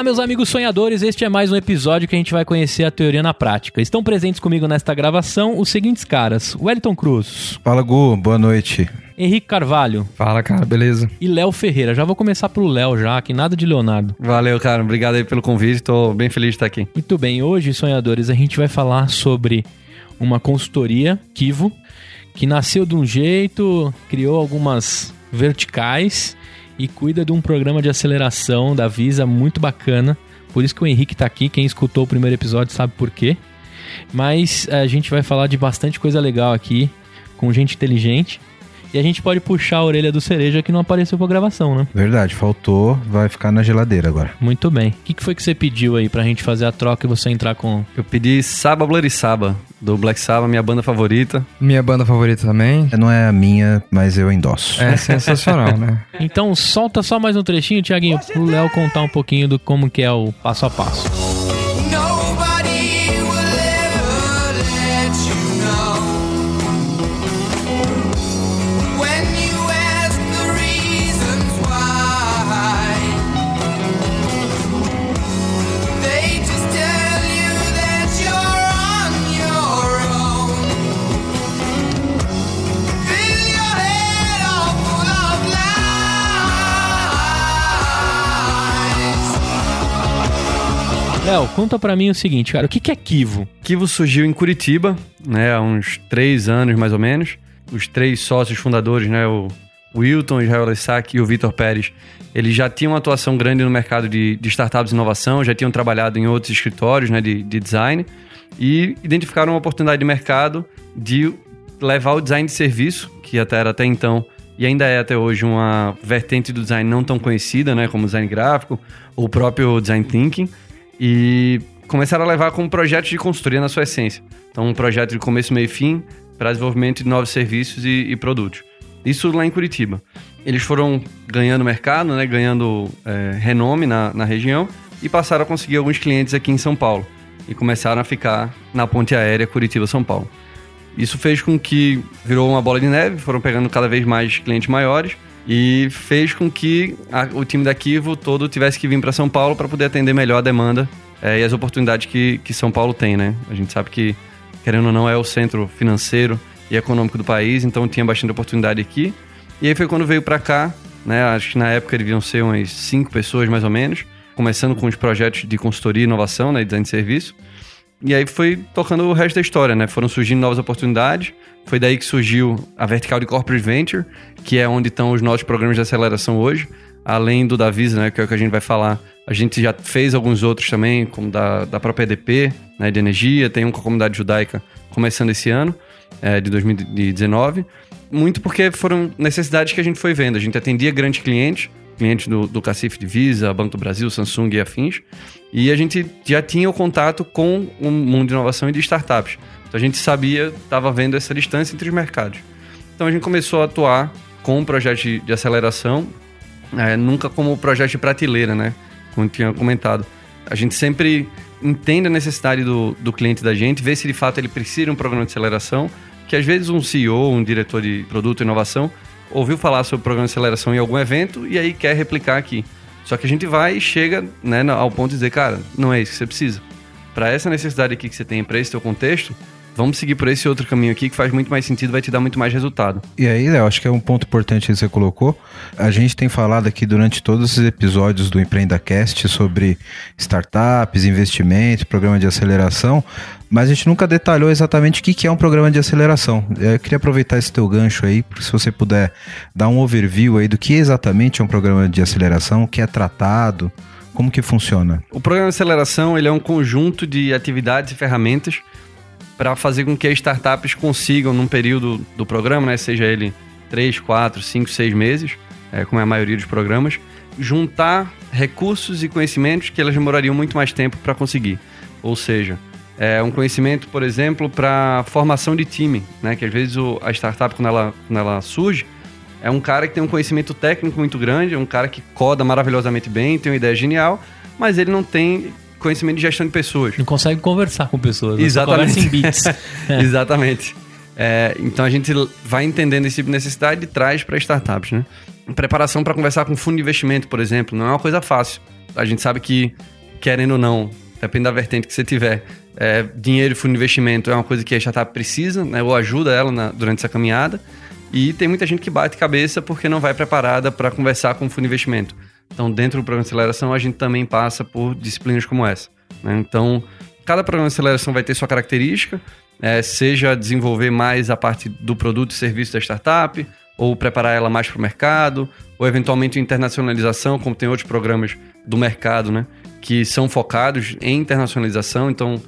Olá, meus amigos sonhadores, este é mais um episódio que a gente vai conhecer a teoria na prática. Estão presentes comigo nesta gravação os seguintes caras: Wellington Cruz. Fala, Gu, boa noite. Henrique Carvalho. Fala, cara, beleza? E Léo Ferreira. Já vou começar pelo Léo já, que nada de Leonardo. Valeu, cara. Obrigado aí pelo convite. Tô bem feliz de estar aqui. Muito bem. Hoje, sonhadores, a gente vai falar sobre uma consultoria, Kivo, que nasceu de um jeito, criou algumas verticais e cuida de um programa de aceleração da Visa muito bacana. Por isso que o Henrique está aqui. Quem escutou o primeiro episódio sabe por quê. Mas a gente vai falar de bastante coisa legal aqui, com gente inteligente. E a gente pode puxar a orelha do cereja que não apareceu pra gravação, né? Verdade, faltou, vai ficar na geladeira agora. Muito bem. O que, que foi que você pediu aí pra gente fazer a troca e você entrar com. Eu pedi Saba Saba, do Black Sabbath, minha banda favorita. Minha banda favorita também. Não é a minha, mas eu endosso. É sensacional, né? Então solta só mais um trechinho, Tiaguinho, pro Léo contar um pouquinho do como que é o passo a passo. Léo, conta pra mim o seguinte, cara, o que, é Kivo? Kivo surgiu em Curitiba, né, há uns três anos mais ou menos. Os três sócios fundadores, né, o Wilton, Israel Lessac e o Vitor Pérez, eles já tinham uma atuação grande no mercado de, de startups e inovação, já tinham trabalhado em outros escritórios né, de, de design e identificaram uma oportunidade de mercado de levar o design de serviço, que até era até então e ainda é até hoje uma vertente do design não tão conhecida, né, como design gráfico ou o próprio design thinking, e começaram a levar como projeto de consultoria na sua essência. Então, um projeto de começo, meio e fim para desenvolvimento de novos serviços e, e produtos. Isso lá em Curitiba. Eles foram ganhando mercado, né, ganhando é, renome na, na região e passaram a conseguir alguns clientes aqui em São Paulo. E começaram a ficar na ponte aérea Curitiba-São Paulo. Isso fez com que virou uma bola de neve, foram pegando cada vez mais clientes maiores e fez com que a- o time da Kivo todo tivesse que vir para São Paulo para poder atender melhor a demanda eh, e as oportunidades que, que São Paulo tem, né? A gente sabe que, querendo ou não, é o centro financeiro e econômico do país, então tinha bastante oportunidade aqui. E aí foi quando veio para cá, né? Acho que na época deviam ser umas cinco pessoas mais ou menos, começando com os projetos de consultoria e inovação, né? Design de serviço. E aí foi tocando o resto da história, né? Foram surgindo novas oportunidades. Foi daí que surgiu a vertical de Corporate Venture, que é onde estão os nossos programas de aceleração hoje. Além do da Visa, né? Que é o que a gente vai falar. A gente já fez alguns outros também, como da, da própria EDP, né? De energia. Tem um com a comunidade judaica começando esse ano, é, de 2019. Muito porque foram necessidades que a gente foi vendo. A gente atendia grandes clientes, clientes do, do Cacife de Visa, Banco do Brasil, Samsung e afins. E a gente já tinha o contato com o mundo de inovação e de startups. Então a gente sabia, estava vendo essa distância entre os mercados. Então a gente começou a atuar com um projeto de, de aceleração, é, nunca como projeto de prateleira, né? Como tinha comentado. A gente sempre entende a necessidade do, do cliente da gente, vê se de fato ele precisa de um programa de aceleração, que às vezes um CEO, um diretor de produto e inovação, ouviu falar sobre o programa de aceleração em algum evento e aí quer replicar aqui. Só que a gente vai e chega né, ao ponto de dizer, cara, não é isso que você precisa. Para essa necessidade aqui que você tem, para esse teu contexto, vamos seguir por esse outro caminho aqui que faz muito mais sentido, vai te dar muito mais resultado. E aí, Léo, acho que é um ponto importante que você colocou. A gente tem falado aqui durante todos esses episódios do EmpreendaCast sobre startups, investimentos, programa de aceleração, mas a gente nunca detalhou exatamente o que é um programa de aceleração. Eu queria aproveitar esse teu gancho aí, se você puder dar um overview aí do que exatamente é um programa de aceleração, o que é tratado, como que funciona. O programa de aceleração ele é um conjunto de atividades e ferramentas para fazer com que as startups consigam, num período do programa, né, seja ele 3, 4, 5, 6 meses, é, como é a maioria dos programas, juntar recursos e conhecimentos que elas demorariam muito mais tempo para conseguir. Ou seja, É um conhecimento, por exemplo, para formação de time, né? Que às vezes o- a startup, quando ela, quando ela surge, é um cara que tem um conhecimento técnico muito grande, é um cara que coda maravilhosamente bem, tem uma ideia genial, mas ele não tem conhecimento de gestão de pessoas. Não consegue conversar com pessoas. né? Exatamente. Conversa em bits. É. Exatamente. É, então a gente vai entendendo esse tipo de necessidade e traz para startups, né? Preparação para conversar com fundo de investimento, por exemplo, não é uma coisa fácil. A gente sabe que, querendo ou não, depende da vertente que você tiver, é, dinheiro e fundo de investimento é uma coisa que a startup precisa, né? Ou ajuda ela na- durante essa caminhada. E tem muita gente que bate cabeça porque não vai preparada para conversar com o fundo de investimento. Então, dentro do programa de aceleração, a gente também passa por disciplinas como essa. né? Então, cada programa de aceleração vai ter sua característica, é, seja desenvolver mais a parte do produto e serviço da startup, ou preparar ela mais para o mercado, ou eventualmente internacionalização, como tem outros programas do mercado, né? Que são focados em internacionalização. Então,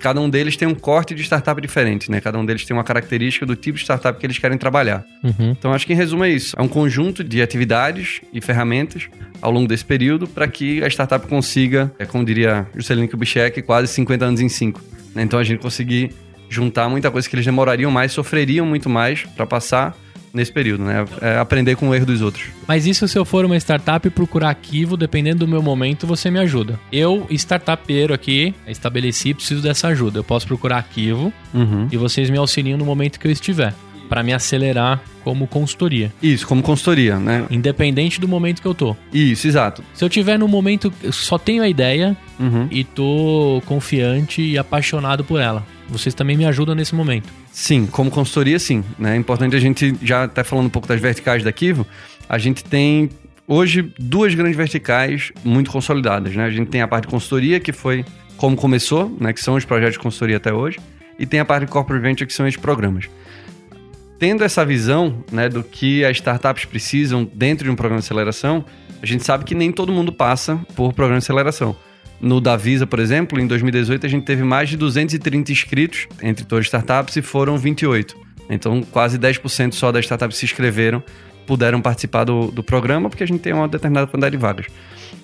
cada um deles tem um corte de startup diferente, né? Cada um deles tem uma característica do tipo de startup que eles querem trabalhar. Uhum. Então, acho que em resumo é isso. É um conjunto de atividades e ferramentas ao longo desse período para que a startup consiga, é como diria Juscelino Kubitschek, quase 50 anos em 5. Então, a gente conseguir juntar muita coisa que eles demorariam mais, sofreriam muito mais para passar nesse período, né? É aprender com o erro dos outros. Mas isso se eu for uma startup e procurar arquivo, dependendo do meu momento, você me ajuda. Eu, startupeiro aqui, estabeleci, preciso dessa ajuda. Eu posso procurar arquivo Uhum. e vocês me auxiliam no momento que eu estiver. Pra me acelerar como consultoria. Isso, como consultoria, né? Independente do momento que eu tô. Isso, exato. Se eu tiver no momento, eu só tenho a ideia Uhum. e tô confiante e apaixonado por ela. Vocês também me ajudam nesse momento. Sim, como consultoria, sim. né? É importante a gente, já até falando um pouco das verticais da Kivo, a gente tem hoje duas grandes verticais muito consolidadas. Né? A gente tem a parte de consultoria, que foi como começou, né? que são os projetos de consultoria até hoje, e tem a parte de corporate venture, que são esses programas. Tendo essa visão né, do que as startups precisam dentro de um programa de aceleração, a gente sabe que nem todo mundo passa por programa de aceleração. No Davisa, por exemplo, em 2018 a gente teve mais de 230 inscritos entre todas as startups e foram 28. Então, quase 10% só das startups se inscreveram puderam participar do, do programa, porque a gente tem uma determinada quantidade de vagas.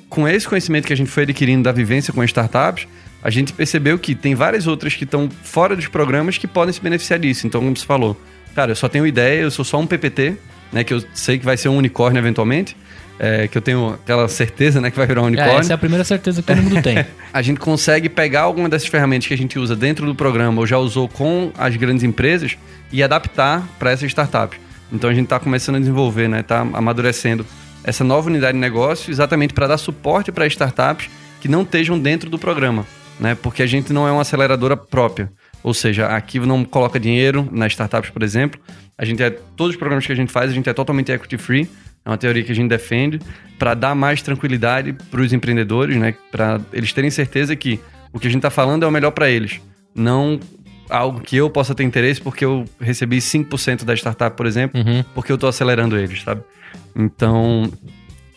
Com esse conhecimento que a gente foi adquirindo da vivência com as startups, a gente percebeu que tem várias outras que estão fora dos programas que podem se beneficiar disso. Então, como você falou, cara, eu só tenho ideia, eu sou só um PPT, né, que eu sei que vai ser um unicórnio eventualmente, é, que eu tenho aquela certeza, né, que vai virar um É, unicórnio essa é a primeira certeza que todo mundo tem. a gente consegue pegar alguma dessas ferramentas que a gente usa dentro do programa ou já usou com as grandes empresas e adaptar para essa startup. Então a gente está começando a desenvolver, né, tá amadurecendo essa nova unidade de negócio exatamente para dar suporte para startups que não estejam dentro do programa, né? Porque a gente não é uma aceleradora própria. Ou seja, a Kivo não coloca dinheiro nas startups, por exemplo. A gente é todos os programas que a gente faz, a gente é totalmente equity free. É uma teoria que a gente defende para dar mais tranquilidade para os empreendedores, né? Para eles terem certeza que o que a gente está falando é o melhor para eles, não algo que eu possa ter interesse porque eu recebi 5% da startup, por exemplo, Uhum. porque eu estou acelerando eles, sabe? Então,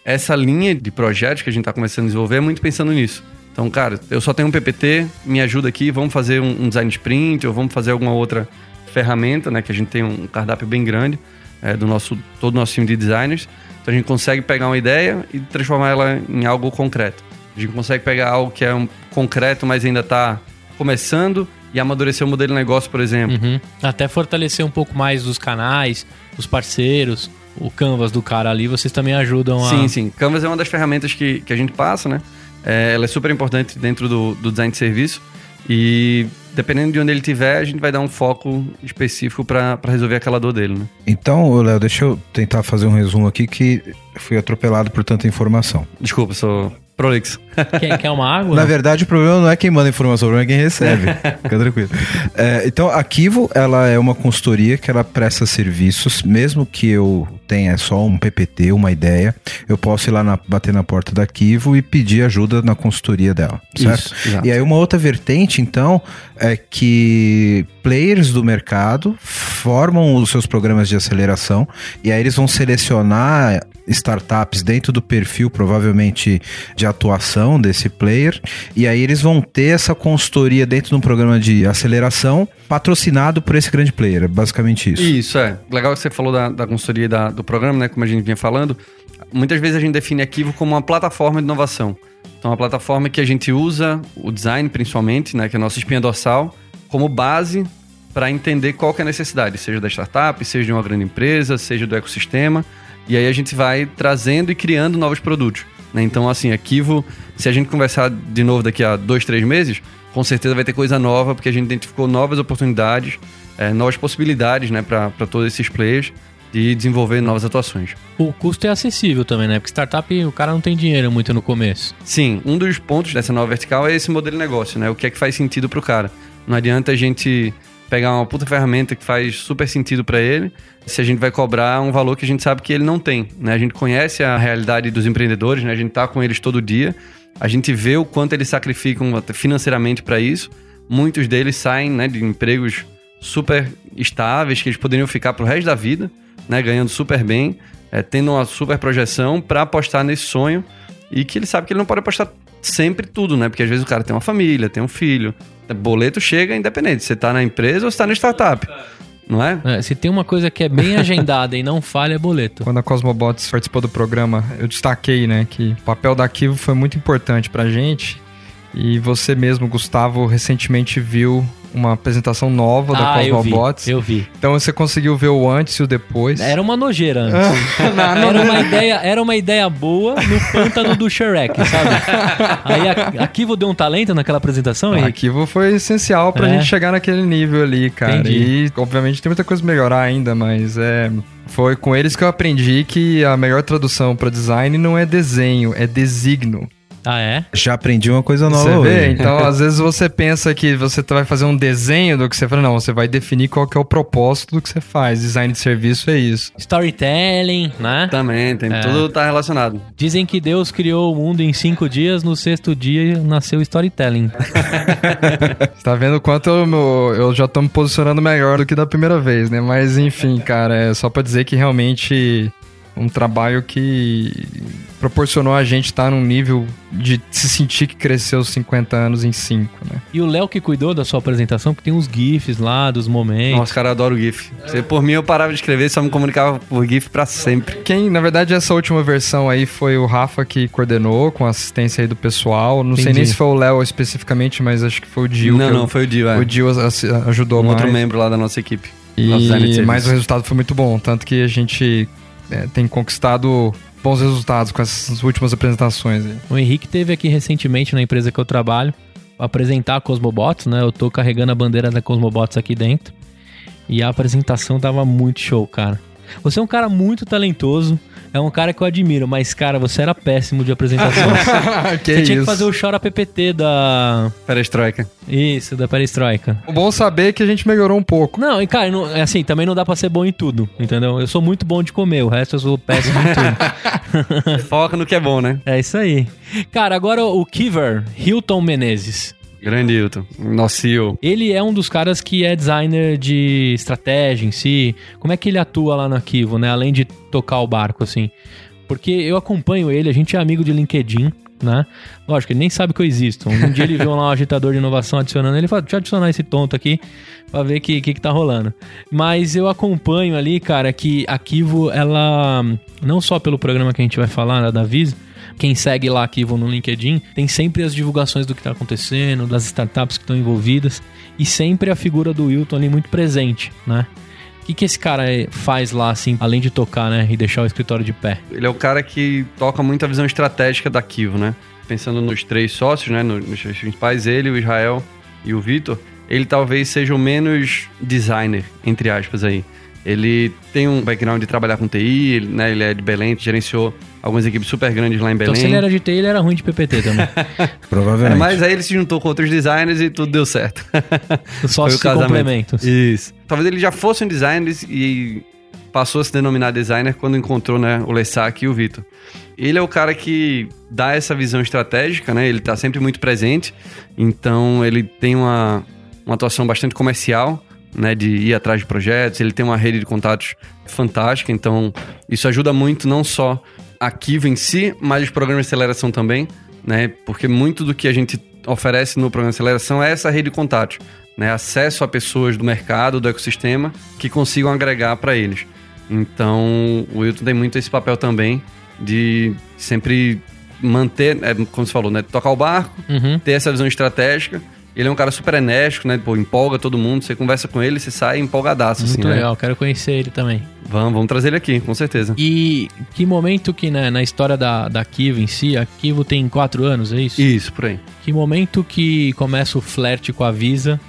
essa linha de projetos que a gente está começando a desenvolver é muito pensando nisso. Então, cara, eu só tenho um PPT, me ajuda aqui, vamos fazer um, um design sprint ou vamos fazer alguma outra ferramenta, né? Que a gente tem um cardápio bem grande é, do nosso todo o nosso time de designers. Então a gente consegue pegar uma ideia e transformar ela em algo concreto. A gente consegue pegar algo que é um concreto, mas ainda está começando e amadurecer o modelo de negócio, por exemplo. Uhum. Até fortalecer um pouco mais os canais, os parceiros, o canvas do cara ali, vocês também ajudam a. Sim, sim. Canvas é uma das ferramentas que, que a gente passa, né? É, ela é super importante dentro do, do design de serviço. E dependendo de onde ele estiver, a gente vai dar um foco específico para resolver aquela dor dele, né? Então, Léo, deixa eu tentar fazer um resumo aqui que fui atropelado por tanta informação. Desculpa, sou prolixo. Quer, quer uma água? Na verdade, o problema não é quem manda informação, o problema é quem recebe. Fica tranquilo. É, então, a Kivo, ela é uma consultoria que ela presta serviços, mesmo que eu tenha só um PPT, uma ideia, eu posso ir lá na- bater na porta da Kivo e pedir ajuda na consultoria dela, certo? Isso, exato. E aí uma outra vertente, então, é que players do mercado formam os seus programas de aceleração e aí eles vão selecionar startups dentro do perfil, provavelmente, de atuação desse player, e aí eles vão ter essa consultoria dentro de um programa de aceleração patrocinado por esse grande player, é basicamente isso. Isso, é. Legal que você falou da, da consultoria da- do programa, né? Como a gente vinha falando. Muitas vezes a gente define Arquivo como uma plataforma de inovação. Então Então, a plataforma que a gente usa, o design principalmente, né, que é a nossa espinha dorsal, como base para entender qual é a necessidade, seja da startup, seja de uma grande empresa, seja do ecossistema. E aí a gente vai trazendo e criando novos produtos. né? Então, assim, Arquivo, se a gente conversar de novo daqui a dois, três meses, com certeza vai ter coisa nova, porque a gente identificou novas oportunidades, eh, novas possibilidades né, para todos esses players de desenvolver novas atuações. O custo é acessível também, né? Porque startup, o cara não tem dinheiro muito no começo. Sim, um dos pontos dessa nova vertical é esse modelo de negócio, né? O que é que faz sentido pro cara. Não adianta a gente pegar uma puta ferramenta que faz super sentido para ele, se a gente vai cobrar um valor que a gente sabe que ele não tem, né? A gente conhece a realidade dos empreendedores, né? A gente tá com eles todo dia, a gente vê o quanto eles sacrificam financeiramente para isso. Muitos deles saem, né, de empregos super estáveis que eles poderiam ficar pro resto da vida, né, ganhando super bem, é, tendo uma super projeção para apostar nesse sonho e que ele sabe que ele não pode apostar sempre tudo, né? Porque às vezes o cara tem uma família, tem um filho. Boleto chega independente, você tá na empresa ou você tá na startup. Não é? É, se tem uma coisa que é bem agendada e não falha, é boleto. Quando a Cosmobots participou do programa, eu destaquei, né, que o papel da Arquivo foi muito importante pra gente. E você mesmo, Gustavo, recentemente viu uma apresentação nova da Ah, eu vi, Cosmobots. eu vi. Então você conseguiu ver o antes e o depois. Era uma nojeira antes. era, uma ideia, era uma ideia boa no pântano do Shrek, sabe? Aí a, Arquivo deu um talento naquela apresentação, O Henrique? arquivo foi essencial pra É. gente chegar naquele nível ali, cara. Entendi. E, obviamente, tem muita coisa a melhorar ainda, mas é. Foi com eles que eu aprendi que a melhor tradução pra design não é desenho, é designo. Ah, é? Já aprendi uma coisa nova Você vê? hoje. Então, às vezes você pensa que você vai fazer um desenho do que você faz. Não, você vai definir qual que é o propósito do que você faz. Design de serviço é isso. Storytelling, né? Também, tem, É. tudo tá relacionado. Dizem que Deus criou o mundo em cinco dias, no sexto dia nasceu storytelling. Tá vendo o quanto eu, eu já tô me posicionando melhor do que da primeira vez, né? Mas enfim, cara, é só pra dizer que realmente um trabalho que proporcionou a gente estar num nível de se sentir que cresceu os 50 anos em 5, né? E o Léo que cuidou da sua apresentação, porque tem uns GIFs lá dos momentos. Nossa, cara, eu adoro GIF. Se por mim eu parava de escrever, só me comunicava por GIF pra sempre. Quem, na verdade, essa última versão aí foi o Rafa que coordenou, com a assistência aí do pessoal. Não sei Entendi. nem se foi o Léo especificamente, mas acho que foi o Dil. não, não, eu- foi o Dio, é. O Dil as- ajudou um mais. outro membro lá da nossa equipe. E, mas o resultado foi muito bom, tanto que a gente é, tem conquistado bons resultados com essas últimas apresentações. aí. O Henrique teve aqui recentemente na empresa que eu trabalho apresentar a Cosmobots, né? Eu tô carregando a bandeira da Cosmobots aqui dentro. E a apresentação tava muito show, cara. Você é um cara muito talentoso, é um cara que eu admiro, mas, cara, você era péssimo de apresentação. que você tinha que isso. fazer o Chora PPT da. Perestroika. Isso, da Perestroika. O bom saber é que a gente melhorou um pouco. Não, e cara, não- é assim, também não dá pra ser bom em tudo, entendeu? Eu sou muito bom de comer, o resto eu sou péssimo em tudo. Foca no que é bom, né? É isso aí. Cara, agora o Kiver, Hilton Menezes. Grande Hilton. Nosso CEO. Ele é um dos caras que é designer de estratégia em si. Como é que ele atua lá no arquivo, né? Além de tocar o barco, assim. Porque eu acompanho ele, a gente é amigo de LinkedIn, né? Lógico, ele nem sabe que eu existo. Um dia ele viu lá um agitador de inovação adicionando, ele falou, deixa eu adicionar esse tonto aqui pra ver o que, que, que tá rolando. Mas eu acompanho ali, cara, que a Kivo, ela, não só pelo programa que a gente vai falar, né, da Viz, quem segue lá Kivo no LinkedIn, tem sempre as divulgações do que tá acontecendo, das startups que estão envolvidas, e sempre a figura do Wilton ali muito presente, né? O que, que esse cara eh, faz lá, assim, além de tocar, né? E deixar o escritório de pé? Ele é o cara que toca muito a visão estratégica da Kivo, né? Pensando nos três sócios, né? no- Nos três principais, ele, o Israel e o Vitor. Ele talvez seja o menos designer, entre aspas aí. Ele tem um background de trabalhar com TI, ele, né? Ele é de Belém, gerenciou algumas equipes super grandes lá em Belém. Então, se ele era de TI, ele era ruim de PPT também. Provavelmente. É, mas aí ele se juntou com outros designers e tudo deu certo. Os sócios se complementam. Isso. Talvez ele já fosse um designer e passou a se denominar designer quando encontrou né, o Lessac e o Vitor. Ele é o cara que dá essa visão estratégica, né? Ele tá sempre muito presente, então ele tem uma, uma atuação bastante comercial, né? De ir atrás de projetos, ele tem uma rede de contatos fantástica, então isso ajuda muito não só a Kiva em si, mas os programas de aceleração também, né? Porque muito do que a gente oferece no programa de aceleração é essa rede de contatos, né? Acesso a pessoas do mercado, do ecossistema, que consigam agregar para eles. Então, o Wilton tem muito esse papel também de sempre manter, é, como você falou, né? Tocar o barco, Uhum. ter essa visão estratégica. Ele é um cara super enérgico, né? Pô, empolga todo mundo. Você conversa com ele, você sai empolgadaço, assim, Muito né? legal, quero conhecer ele também. Vamos, vamos trazer ele aqui, com certeza. E que momento que né, na história da, da Kivo em si, a Kivo tem quatro anos, é isso? Isso, por aí. Que momento que começa o flerte com a Visa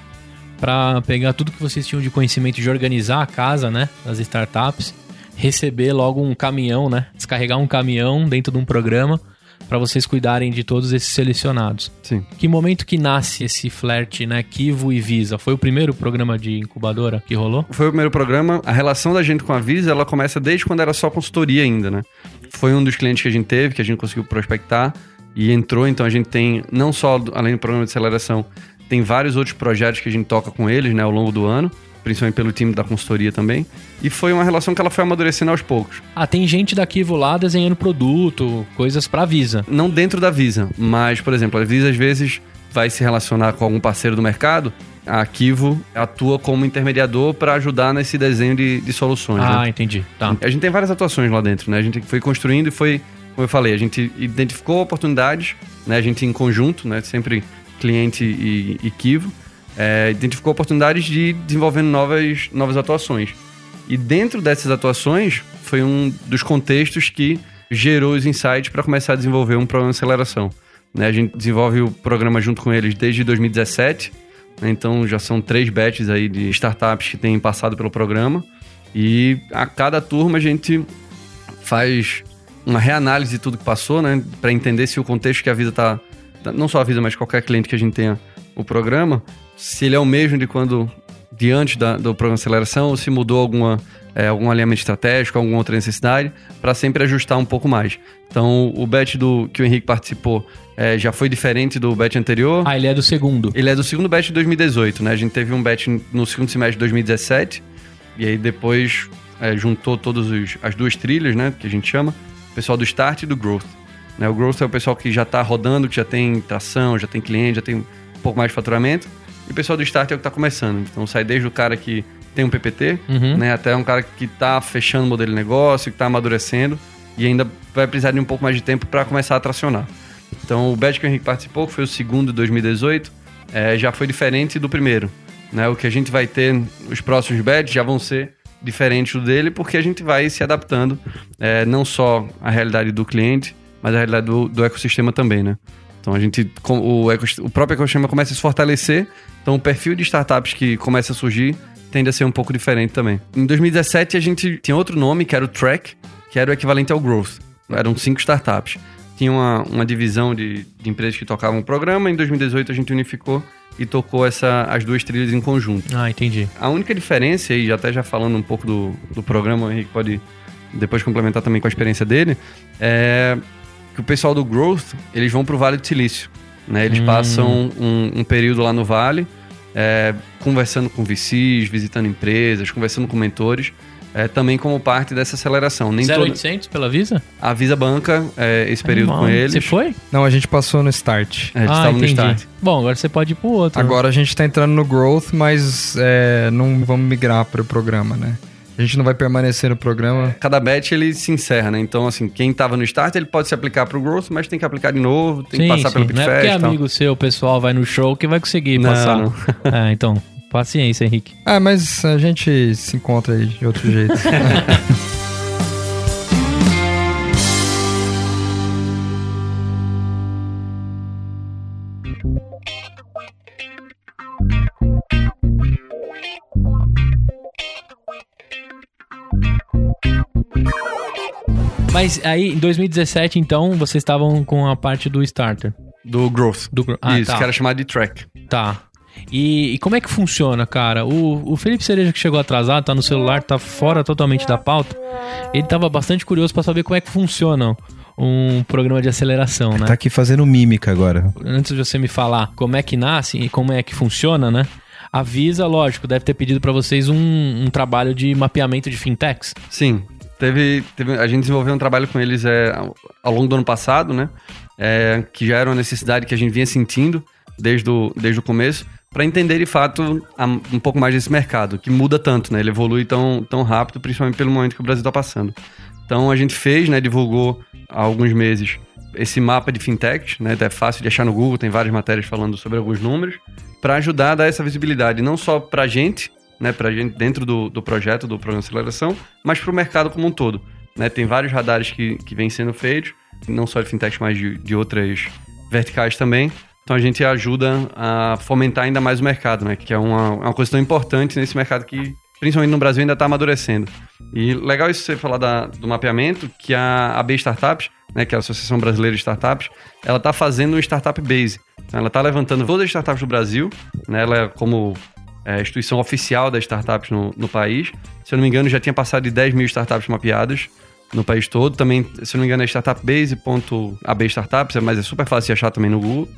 pra pegar tudo que vocês tinham de conhecimento de organizar a casa, né, das startups, receber logo um caminhão, né, descarregar um caminhão dentro de um programa pra vocês cuidarem de todos esses selecionados. Sim. Que momento que nasce esse flerte, né, Kivo e Visa? Foi o primeiro programa de incubadora que rolou? Foi o primeiro programa. A relação da gente com a Visa, ela começa desde quando era só consultoria ainda, né? Foi um dos clientes que a gente teve, que a gente conseguiu prospectar e entrou. Então a gente tem, não só além do programa de aceleração, tem vários outros projetos que a gente toca com eles, né, ao longo do ano, principalmente pelo time da consultoria também. E foi uma relação que ela foi amadurecendo aos poucos. Ah, tem gente da Kivo lá desenhando produto, coisas pra Visa. Não dentro da Visa, mas, por exemplo, a Visa às vezes vai se relacionar com algum parceiro do mercado. A Kivo atua como intermediador para ajudar nesse desenho de, de soluções. né? Ah, entendi. Tá. A gente tem várias atuações lá dentro, né? A gente foi construindo e foi, como eu falei, a gente identificou oportunidades, né? A gente em conjunto, né? Sempre cliente e, e Kivo, é, identificou oportunidades de desenvolvendo novas, novas atuações. E dentro dessas atuações foi um dos contextos que gerou os insights para começar a desenvolver um programa de aceleração. Né? A gente desenvolve o programa junto com eles desde 2017, né? então já são três batches aí de startups que têm passado pelo programa. E a cada turma a gente faz uma reanálise de tudo que passou, né? Para entender se o contexto que a vida tá. tá- Não só a vida, mas qualquer cliente que a gente tenha o programa, se ele é o mesmo de quando. de antes da- do programa de aceleração, ou se mudou alguma, é, algum alinhamento estratégico, alguma outra necessidade, para sempre ajustar um pouco mais. Então, o bet do, que o Henrique participou é, já foi diferente do bet anterior. Ah, ele é do segundo. Ele é do segundo batch de 2018, né? A gente teve um batch no segundo semestre de 2017. E aí depois é, juntou todas as duas trilhas, né? Que a gente chama. O pessoal do Start e do Growth. Né? O Growth é o pessoal que já está rodando, que já tem tração, já tem cliente, já tem um pouco mais de faturamento. E o pessoal do Start é o que está começando. Então sai desde o cara que tem um PPT, Uhum. né? Até um cara que está fechando o modelo de negócio, que está amadurecendo. E ainda vai precisar de um pouco mais de tempo para começar a tracionar. Então, o batch que o Henrique participou, que foi o segundo de 2018, é, já foi diferente do primeiro. Né? O que a gente vai ter, os próximos batches já vão ser diferentes do dele, porque a gente vai se adaptando é, não só à realidade do cliente, mas à realidade do, do ecossistema também, né? Então, a gente, o, o próprio ecossistema começa a se fortalecer, então o perfil de startups que começa a surgir tende a ser um pouco diferente também. Em 2017, a gente tinha outro nome, que era o Track, que era o equivalente ao Growth. Eram cinco startups tinha uma, uma divisão de, de empresas que tocavam o programa. Em 2018 a gente unificou e tocou essa, as duas trilhas em conjunto. Ah, entendi. A única diferença, e até já falando um pouco do, do programa, o Henrique pode depois complementar também com a experiência dele, é que o pessoal do Growth, eles vão pro Vale do Silício. Né? Eles Hum. passam um, um período lá no Vale, é, conversando com VCs, visitando empresas, conversando com mentores, é, também como parte dessa aceleração. Nem toda, 0800 pela Visa? a Visa banca é, esse período Animal. com eles. Você foi? Não, a gente passou no Start. É, a gente ah, estava no entendi. start. Bom, agora você pode ir pro outro. né? Agora a gente tá entrando no Growth, mas é, não vamos migrar para o programa, né? A gente não vai permanecer no programa. Cada batch ele se encerra, né? Então, assim, quem tava no start, ele pode se aplicar pro growth, mas tem que aplicar de novo, tem que passar pelo Não é Pitfest porque amigo seu, pessoal, vai no show que vai conseguir Não, passar. não. É, então, paciência, Henrique. Ah, mas a gente se encontra aí de outro jeito. Mas aí, em 2017, então, vocês estavam com a parte do starter. Do growth. Do, gro- ah, Isso, tá. que era chamado de track. Tá. E, e como é que funciona, cara? O, o Felipe Cereja que chegou atrasado, tá no celular, tá fora totalmente da pauta. Ele tava bastante curioso pra saber como é que funciona um programa de aceleração, né? Tá aqui fazendo mímica agora. Antes de você me falar como é que nasce e como é que funciona, né? A Visa, lógico, deve ter pedido pra vocês um, um trabalho de mapeamento de fintechs. Sim. Teve, teve- a gente desenvolveu um trabalho com eles é, ao, longo do ano passado, né? É, que já era uma necessidade que a gente vinha sentindo desde o, desde o começo, para entender de fato um pouco mais desse mercado, que muda tanto, né? Ele evolui tão, tão rápido, principalmente pelo momento que o Brasil está passando. Então a gente fez, né? Divulgou há alguns meses esse mapa de fintechs, né? É fácil de achar no Google, tem várias matérias falando sobre alguns números, para ajudar a dar essa visibilidade, não só para a gente, né? Para gente dentro do, do projeto, do programa de aceleração, mas para o mercado como um todo. Né? Tem vários radares que, que vêm sendo feitos, não só de fintechs, mas de, de outras verticais também. Então a gente ajuda a fomentar ainda mais o mercado, né? Que é uma, uma coisa tão importante nesse mercado que, principalmente no Brasil, ainda está amadurecendo. E legal isso você falar da- do mapeamento, que a AB Startups, né, que é a Associação Brasileira de Startups, ela está fazendo um Startup Base. Então, ela está levantando todas as startups do Brasil, né, ela é como é, instituição oficial das startups no, no país. Se eu não me engano, já tinha passado de 10 mil startups mapeadas no país todo. Também, se eu não me engano, é startupbase.ab startups, mas é super fácil de achar também no Google.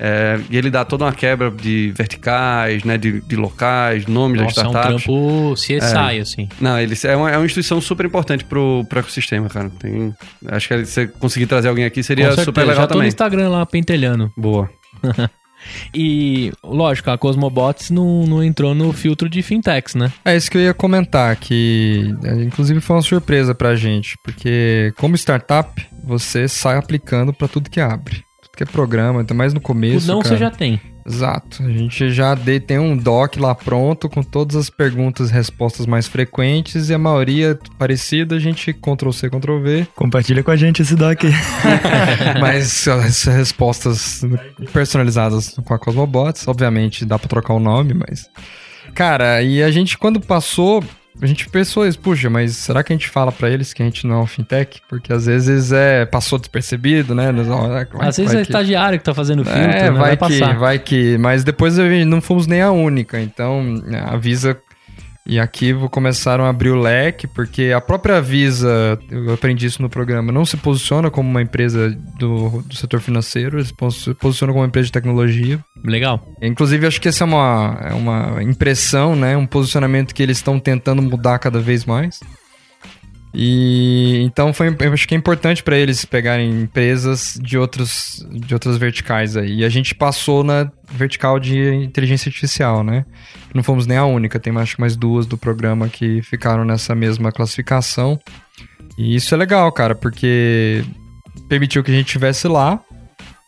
É, e ele dá toda uma quebra de verticais, né, de, de locais, nomes Nossa, é das um startups. trampo CSI, assim. Não, eles é uma, é uma instituição super importante pro, pro ecossistema, cara. Tem, acho que se você conseguir trazer alguém aqui seria super legal já tô no também. Instagram lá pentelhando. Boa. E, lógico, a Cosmobots não, não entrou no filtro de fintechs, né? É isso que eu ia comentar, que é, inclusive foi uma surpresa pra gente, porque como startup, você sai aplicando pra tudo que abre. Que é programa, ainda mais no O começo. não cara. você já tem. Exato. A gente já de- tem um doc lá pronto com todas as perguntas e respostas mais frequentes e a maioria parecida, a gente Ctrl C, Ctrl V. Compartilha com a gente esse doc. Mas as respostas personalizadas com a Cosmobots, obviamente dá pra trocar o nome, mas. Cara, e a gente, quando passou, a gente pensou isso, puxa, mas será que a gente fala pra eles que a gente não é um fintech? Porque às vezes é passou despercebido, né? Vai- Às vezes vai é que- estagiário que tá fazendo filtro, é, né? vai, que, passar. vai que. Mas depois não fomos nem a única. Então, a Visa e a Kivo começaram a abrir o leque, porque a própria Visa, eu aprendi isso no programa, não se posiciona como uma empresa do, do setor financeiro, eles se posicionam como uma empresa de tecnologia. Legal. Inclusive, acho que essa é uma, é uma impressão, né? Um posicionamento que eles estão tentando mudar cada vez mais. E então foi, eu acho que é importante para eles pegarem empresas de outros de outras verticais aí. E a gente passou na vertical de inteligência artificial, né? Não fomos nem a única, tem acho mais duas do programa que ficaram nessa mesma classificação. E isso é legal, cara, porque permitiu que a gente estivesse lá.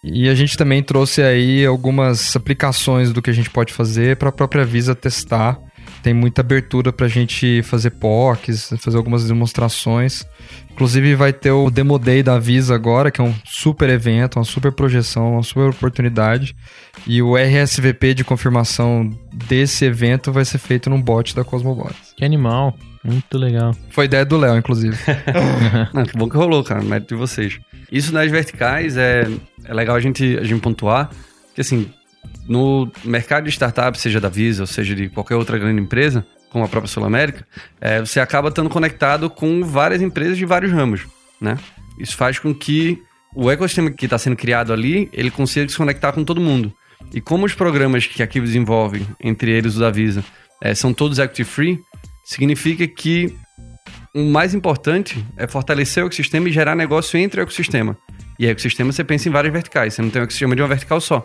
E a gente também trouxe aí algumas aplicações do que a gente pode fazer para a própria Visa testar. Tem muita abertura para a gente fazer POCs, fazer algumas demonstrações. Inclusive vai ter o Demo Day da Visa agora, que é um super evento, uma super projeção, uma super oportunidade. E o RSVP de confirmação desse evento vai ser feito num bot da Cosmobots. Que animal. Muito legal. Foi ideia do Léo, inclusive. Não, que bom que rolou, cara. Mérito de vocês. Isso nas verticais é, é legal a gente, a gente pontuar que, assim, no mercado de startup, seja da Visa ou seja de qualquer outra grande empresa, como a própria Sul América, é, você acaba estando conectado com várias empresas de vários ramos, né? Isso faz com que o ecossistema que está sendo criado ali, ele consiga se conectar com todo mundo. E como os programas que aqui desenvolvem, entre eles o da Visa, é, são todos equity free, significa que o mais importante é fortalecer o ecossistema e gerar negócio entre o ecossistema. E ecossistema você pensa em várias verticais, você não tem um ecossistema de uma vertical só.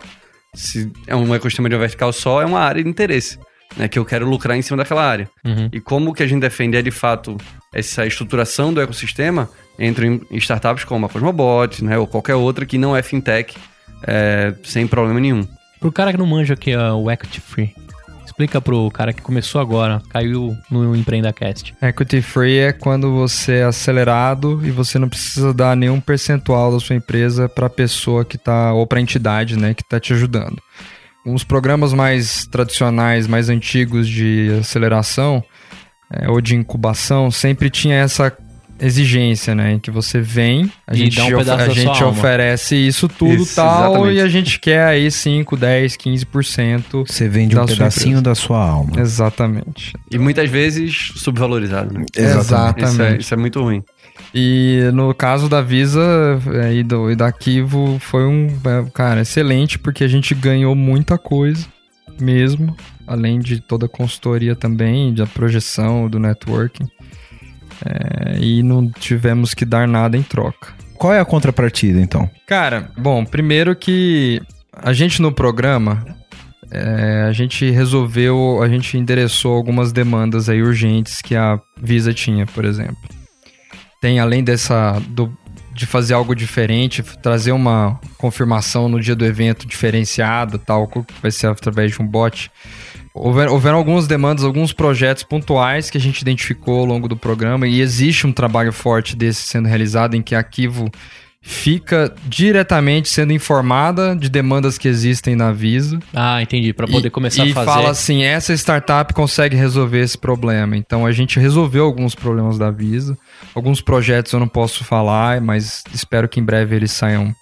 Se é um ecossistema de vertical só, é uma área de interesse, né, que eu quero lucrar em cima daquela área. Uhum. E como o que a gente defende é de fato essa estruturação do ecossistema entre startups como a Cosmobot, né, ou qualquer outra que não é fintech, é, sem problema nenhum. Pro cara que não manja que é o Equity Free, explica pro cara que começou agora, caiu no EmpreendaCast. Equity free é quando você é acelerado e você não precisa dar nenhum percentual da sua empresa para a pessoa que tá ou para a entidade, né, que está te ajudando. Os programas mais tradicionais, mais antigos de aceleração é, ou de incubação sempre tinha essa exigência, né, em que você vem, a E gente, dá um a gente oferece isso tudo Isso, tal exatamente. e a gente quer aí 5, 10, 15%. Você vende um pedacinho empresa. da sua alma. Exatamente. E muitas vezes subvalorizado, né? Exatamente. Isso é, isso é muito ruim. E no caso da Visa é, e, do, e da Kivo foi um, é, cara, excelente, porque a gente ganhou muita coisa mesmo, além de toda a consultoria também, da projeção, do networking. É, e não tivemos que dar nada em troca. Qual é a contrapartida, então? Cara, bom, primeiro que a gente no programa, é, a gente resolveu, a gente endereçou algumas demandas aí urgentes que a Visa tinha, por exemplo. Tem além dessa do, de fazer algo diferente, trazer uma confirmação no dia do evento diferenciada, tal, que vai ser através de um bot. Houver- houveram algumas demandas, alguns projetos pontuais que a gente identificou ao longo do programa e existe um trabalho forte desse sendo realizado em que a Kivo fica diretamente sendo informada de demandas que existem na Visa Ah, entendi. Pra poder e, começar e a fazer. fala assim, essa startup consegue resolver esse problema. Então a gente resolveu alguns problemas da Visa. Alguns projetos eu não posso falar, mas espero que em breve eles saiam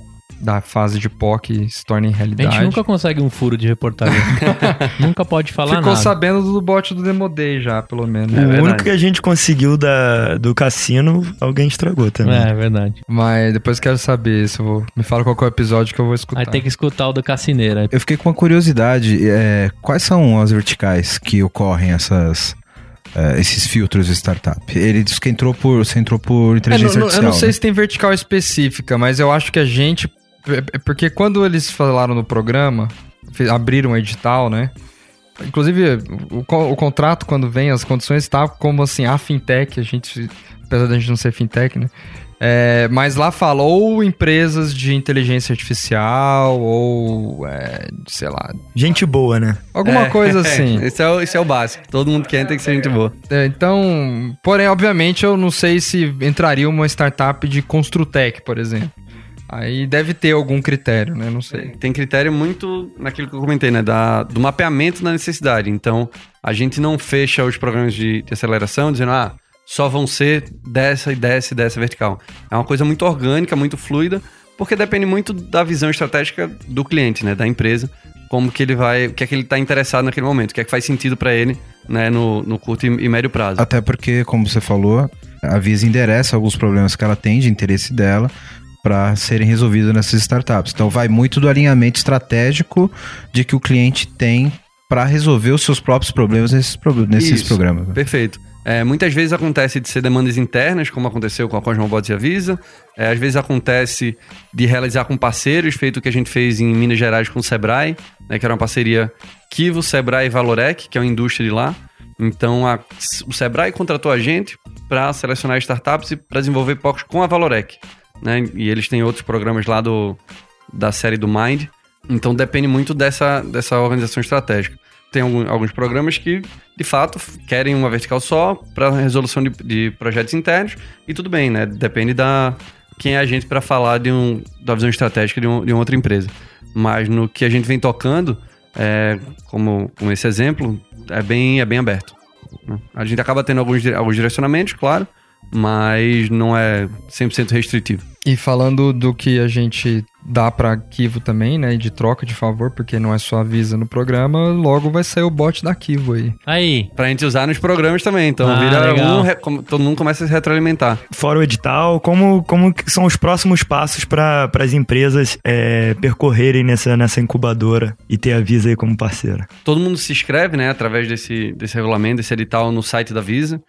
da fase de POC se tornem a realidade. gente nunca consegue um furo de reportagem. nunca pode falar Ficou nada. sabendo do bot do Demo Day já, pelo menos. o verdade. único que a gente conseguiu da, do cassino, alguém estragou também. É, é verdade. Mas depois quero saber se eu vou. Me fala qual é o episódio que eu vou escutar. Aí tem que escutar o do Cassineira. Eu fiquei com uma curiosidade. é, quais são as verticais que ocorrem essas, é, esses filtros de startup? Ele disse que entrou por, você entrou por É, inteligência não- artificial. eu não sei né? se tem vertical específica, mas eu acho que a gente. É- é Porque quando eles falaram no programa, abriram o edital, né? Inclusive, o, o contrato, quando vem, as condições tá como assim, a fintech, a gente. Apesar da gente não ser fintech, né? É, mas lá fala ou empresas de inteligência artificial, ou. é, sei lá. Gente boa, né? Alguma É, coisa assim. esse, é o, esse é o básico. Todo mundo que entra tem que ser gente boa. É, então, porém, obviamente, eu não sei se entraria uma startup de Construtec, por exemplo. Aí deve ter algum critério, né? Não sei. Tem critério muito naquilo que eu comentei, né? Da, do mapeamento da necessidade. Então, a gente não fecha os programas de, de aceleração dizendo, ah, só vão ser dessa e dessa e dessa vertical. É uma coisa muito orgânica, muito fluida, porque depende muito da visão estratégica do cliente, né? Da empresa. Como que ele vai, o que é que ele está interessado naquele momento, o que é que faz sentido para ele, né? No, no curto e, e médio prazo. Até porque, como você falou, a Visa endereça alguns problemas que ela tem de interesse dela para serem resolvidos nessas startups. Então, vai muito do alinhamento estratégico de que o cliente tem para resolver os seus próprios problemas nesses, nesses Isso. programas. né? Perfeito. É, muitas vezes acontece de ser demandas internas, como aconteceu com a Cosmobots e a Visa. É, às vezes acontece de realizar com parceiros, feito o que a gente fez em Minas Gerais com o Sebrae, né, que era uma parceria Kivo, Sebrae e Valorec, que é uma indústria de lá. Então a- o Sebrae contratou a gente para selecionar startups e para desenvolver POCs com a Valorec. Né? E eles têm outros programas lá do, da série do Mind. Então depende muito dessa, dessa organização estratégica. Tem algum- alguns programas que, de fato, querem uma vertical só para resolução de, de projetos internos. E tudo bem, né? Depende da quem é a gente para falar de um, da visão estratégica de, um- de uma outra empresa. Mas no que a gente vem tocando, é, como, como esse exemplo, é bem, é bem aberto. né? A gente acaba tendo alguns, alguns direcionamentos, claro, mas não é 100% restritivo. E falando do que a gente dá pra Kivo também, né? De troca de favor, porque não é só a Visa no programa, logo vai sair o bot da Kivo aí. Aí, Pra gente usar nos programas também. Então Ah, vira legal. um. re- Todo mundo começa a se retroalimentar. Fora o edital, como, como que são os próximos passos para as empresas é, percorrerem nessa, nessa incubadora e ter a Visa aí como parceira? Todo mundo se inscreve, né, através desse, desse regulamento, desse edital no site da Visa.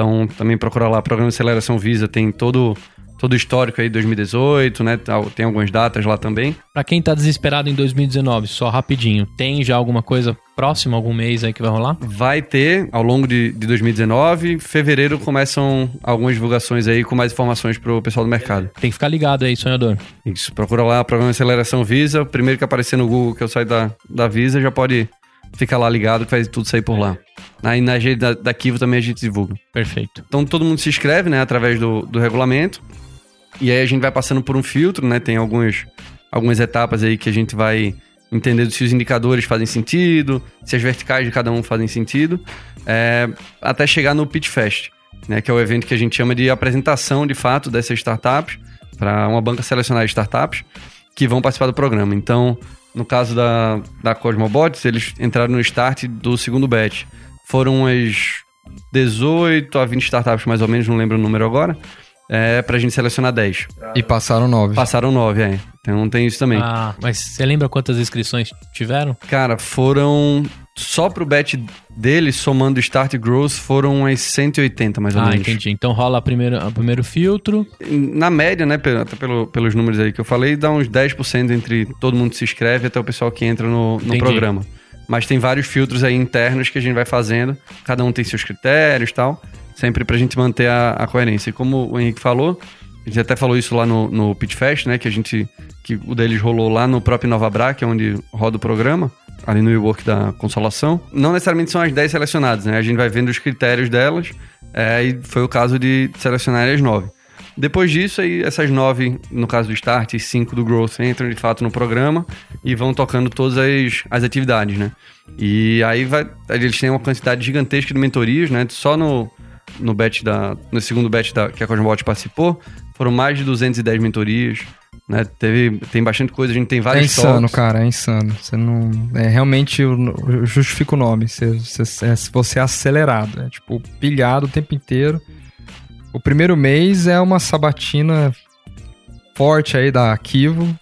Então também procura lá, Programa de Aceleração Visa, tem todo, todo o histórico aí de 2018, né? Tem algumas datas lá também. pra quem tá desesperado em 2019, só rapidinho, tem já alguma coisa próxima, algum mês aí que vai rolar? Vai ter ao longo de, de 2019. Em fevereiro começam algumas divulgações aí com mais informações pro pessoal do mercado. Tem que ficar ligado aí, sonhador. Isso, procura lá Programa de Aceleração Visa. Primeiro que aparecer no Google que eu saio da, da Visa, já pode ficar lá ligado que vai tudo sair por lá. Aí na rede da, da Kivo também a gente divulga. Perfeito. Então todo mundo se inscreve, né, através do, do regulamento. E aí a gente vai passando por um filtro, né? Tem alguns, algumas etapas aí que a gente vai entendendo se os indicadores fazem sentido, se as verticais de cada um fazem sentido, é, até chegar no Pitch Fest, né? Que é o evento que a gente chama de apresentação de fato dessas startups para uma banca selecionada de startups que vão participar do programa. Então, no caso da, da Cosmobots, eles entraram no start do segundo batch. Foram umas 18 a 20 startups, mais ou menos, não lembro o número agora, é, pra gente selecionar 10. E passaram nove. Passaram 9, é. Então tem isso também. Ah, mas você lembra quantas inscrições tiveram? Cara, foram. Só pro batch dele, somando Start e Growth, foram umas 180, mais ou Ah, menos. entendi. Então rola a primeira, o primeiro filtro. Na média, né, até pelo- pelos números aí que eu falei, dá uns 10% entre todo mundo que se inscreve até o pessoal que entra no, no programa. Mas tem vários filtros aí internos que a gente vai fazendo, cada um tem seus critérios e tal, sempre pra gente manter a, a coerência. E como o Henrique falou, A gente até falou isso lá no, no Pitch Fest, né? Que a gente. Que o deles rolou lá no próprio Novabra, que é onde roda o programa, ali no e-work da Consolação. Não necessariamente são as 10 selecionadas, né? A gente vai vendo os critérios delas, é, e foi o caso de selecionar as 9. Depois disso, aí, essas nove, no caso do Start, e cinco do Growth, entram de fato no programa e vão tocando todas as, as atividades, né? E aí vai, eles têm uma quantidade gigantesca de mentorias, né? Só no, no batch da, no segundo batch da, que a Cosmobot participou, foram mais de 210 mentorias, né? Teve, tem bastante coisa, a gente tem É vários insano, talks. cara, é insano. Você não. É realmente. eu- eu justifico o nome. Você, você, é- você é acelerado. É tipo, pilhado o tempo inteiro. O primeiro mês é uma sabatina forte aí da Kivo.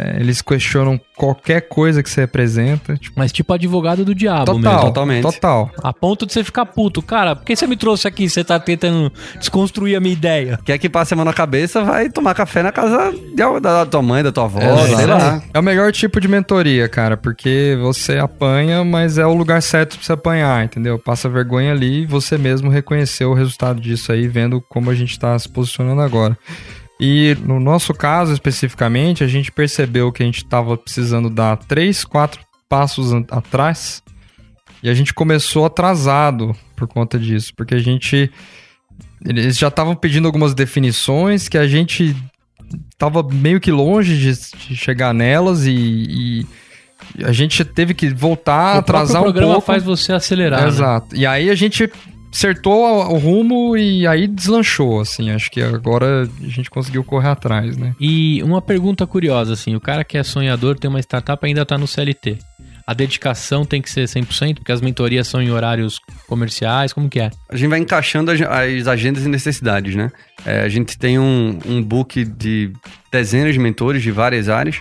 É, eles questionam qualquer coisa que você apresenta. Tipo, Mas tipo advogado do diabo total. mesmo. totalmente. Total. A ponto de você ficar puto. Cara, por que você me trouxe aqui? Você tá tentando desconstruir a minha ideia. Quer que passe a mão na cabeça, vai tomar café na casa de al- da, tua mãe, da tua avó, Exato. sei lá. É o melhor tipo de mentoria, cara, porque você apanha, mas é o lugar certo pra você apanhar, entendeu? Passa vergonha ali e você mesmo reconheceu o resultado disso aí, vendo como a gente tá se posicionando agora. E no nosso caso, especificamente, a gente percebeu que a gente tava precisando dar três, quatro passos atrás e a gente começou atrasado por conta disso, porque a gente. Eles já estavam pedindo algumas definições que a gente tava meio que longe de, chegar nelas e, e a gente teve que voltar, o atrasar um programa pouco. faz você acelerar. né? Exato. E aí a gente acertou o rumo e aí deslanchou, assim. Acho que agora a gente conseguiu correr atrás, né? E uma pergunta curiosa, assim, o cara que é sonhador, tem uma startup ainda tá no CLT. A dedicação tem que ser 100%, porque as mentorias são em horários comerciais, como que é? A gente vai encaixando as, as agendas e necessidades, né? É, a gente tem um, um book de dezenas de mentores de várias áreas.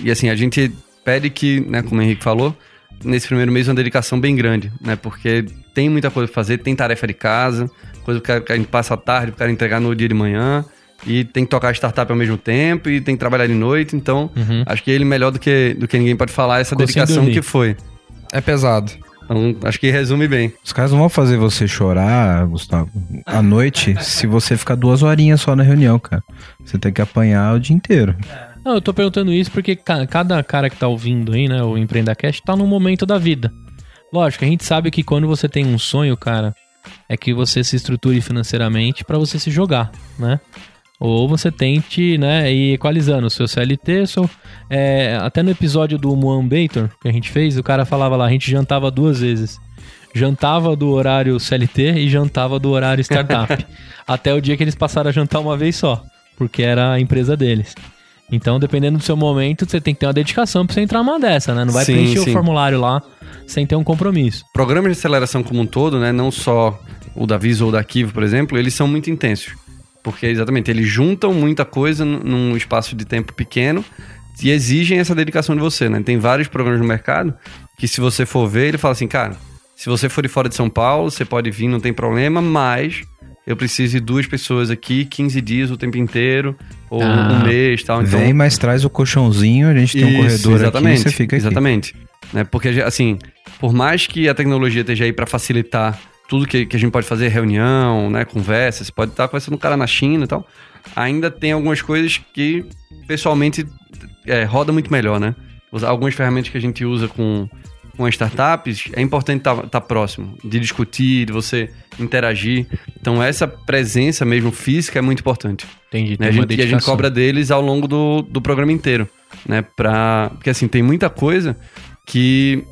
E assim, a gente pede que, né, como o Henrique falou, nesse primeiro mês uma dedicação bem grande, né? Porque tem muita coisa pra fazer, tem tarefa de casa, coisa que a- gente passa a tarde pro cara entregar no dia de manhã. E tem que tocar a startup ao mesmo tempo e tem que trabalhar de noite. Então, Uhum. acho que ele melhor do que, do que ninguém pode falar essa Ficou sem dedicação dormir. que foi. É pesado. Então, acho que resume bem. Os caras não vão fazer você chorar, Gustavo, à noite, se você ficar duas horinhas só na reunião, cara. Você tem que apanhar o dia inteiro. Não, eu tô perguntando isso porque ca- cada cara que tá ouvindo aí, né, o EmpreendaCast, tá num momento da vida. Lógico, a gente sabe que quando você tem um sonho, cara, é que você se estruture financeiramente pra você se jogar, né? Ou você tente, né, ir equalizando o seu CLT, seu, é, até no episódio do Moambator que a gente fez, o cara falava lá, a gente jantava duas vezes. Jantava do horário CLT e jantava do horário startup. até o dia que eles passaram a jantar uma vez só, porque era a empresa deles. Então, dependendo do seu momento, você tem que ter uma dedicação pra você entrar numa dessa, né? Não vai Sim, preencher sim. o formulário lá sem ter um compromisso. programas de aceleração como um todo, né, não só o da Visa ou da Kivo, por exemplo, eles são muito intensos. Porque, exatamente, eles juntam muita coisa num espaço de tempo pequeno e exigem essa dedicação de você, né? Tem vários programas no mercado que se você for ver, ele fala assim, cara, se você for de fora de São Paulo, você pode vir, não tem problema, mas eu preciso de duas pessoas aqui, 15 dias o tempo inteiro, ou Ah. um mês tal. Então, Vem, mas traz o colchãozinho, a gente tem um isso, corredor exatamente, aqui, você fica aqui. Exatamente. Né? Porque, assim, por mais que a tecnologia esteja aí para facilitar tudo que, que a gente pode fazer, reunião, né, conversa, você pode estar conversando com um cara na China e tal, ainda tem algumas coisas que, pessoalmente, é, roda muito melhor, né? Algumas ferramentas que a gente usa com, com as startups, é importante estar próximo, de discutir, de você interagir. Então, essa presença mesmo física é muito importante Entendi. né? A gente, e a gente cobra deles ao longo do, do programa inteiro, né? Pra, porque assim, tem muita coisa que,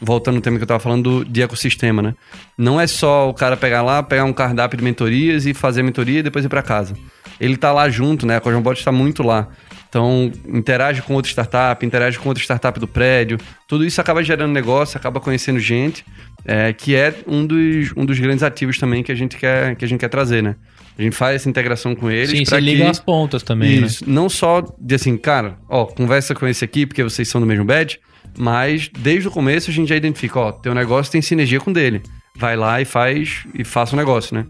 voltando ao tema que eu tava falando do, de ecossistema, né? Não é só o cara pegar lá, pegar um cardápio de mentorias e fazer a mentoria e depois ir para casa. Ele tá lá junto, né? A Cosmobot está muito lá. Então, interage com outra startup, interage com outra startup do prédio. Tudo isso acaba gerando negócio, acaba conhecendo gente, é, que é um dos, um dos grandes ativos também que a gente quer, que a gente quer trazer, né? A gente faz essa integração com eles. Sim, você liga que- as pontas também, né? isso. Não só de assim, cara, ó, conversa com esse aqui porque vocês são do mesmo badge, mas desde o começo a gente já identifica, ó, teu negócio tem sinergia com o dele. Vai lá e faz e faça um negócio, né?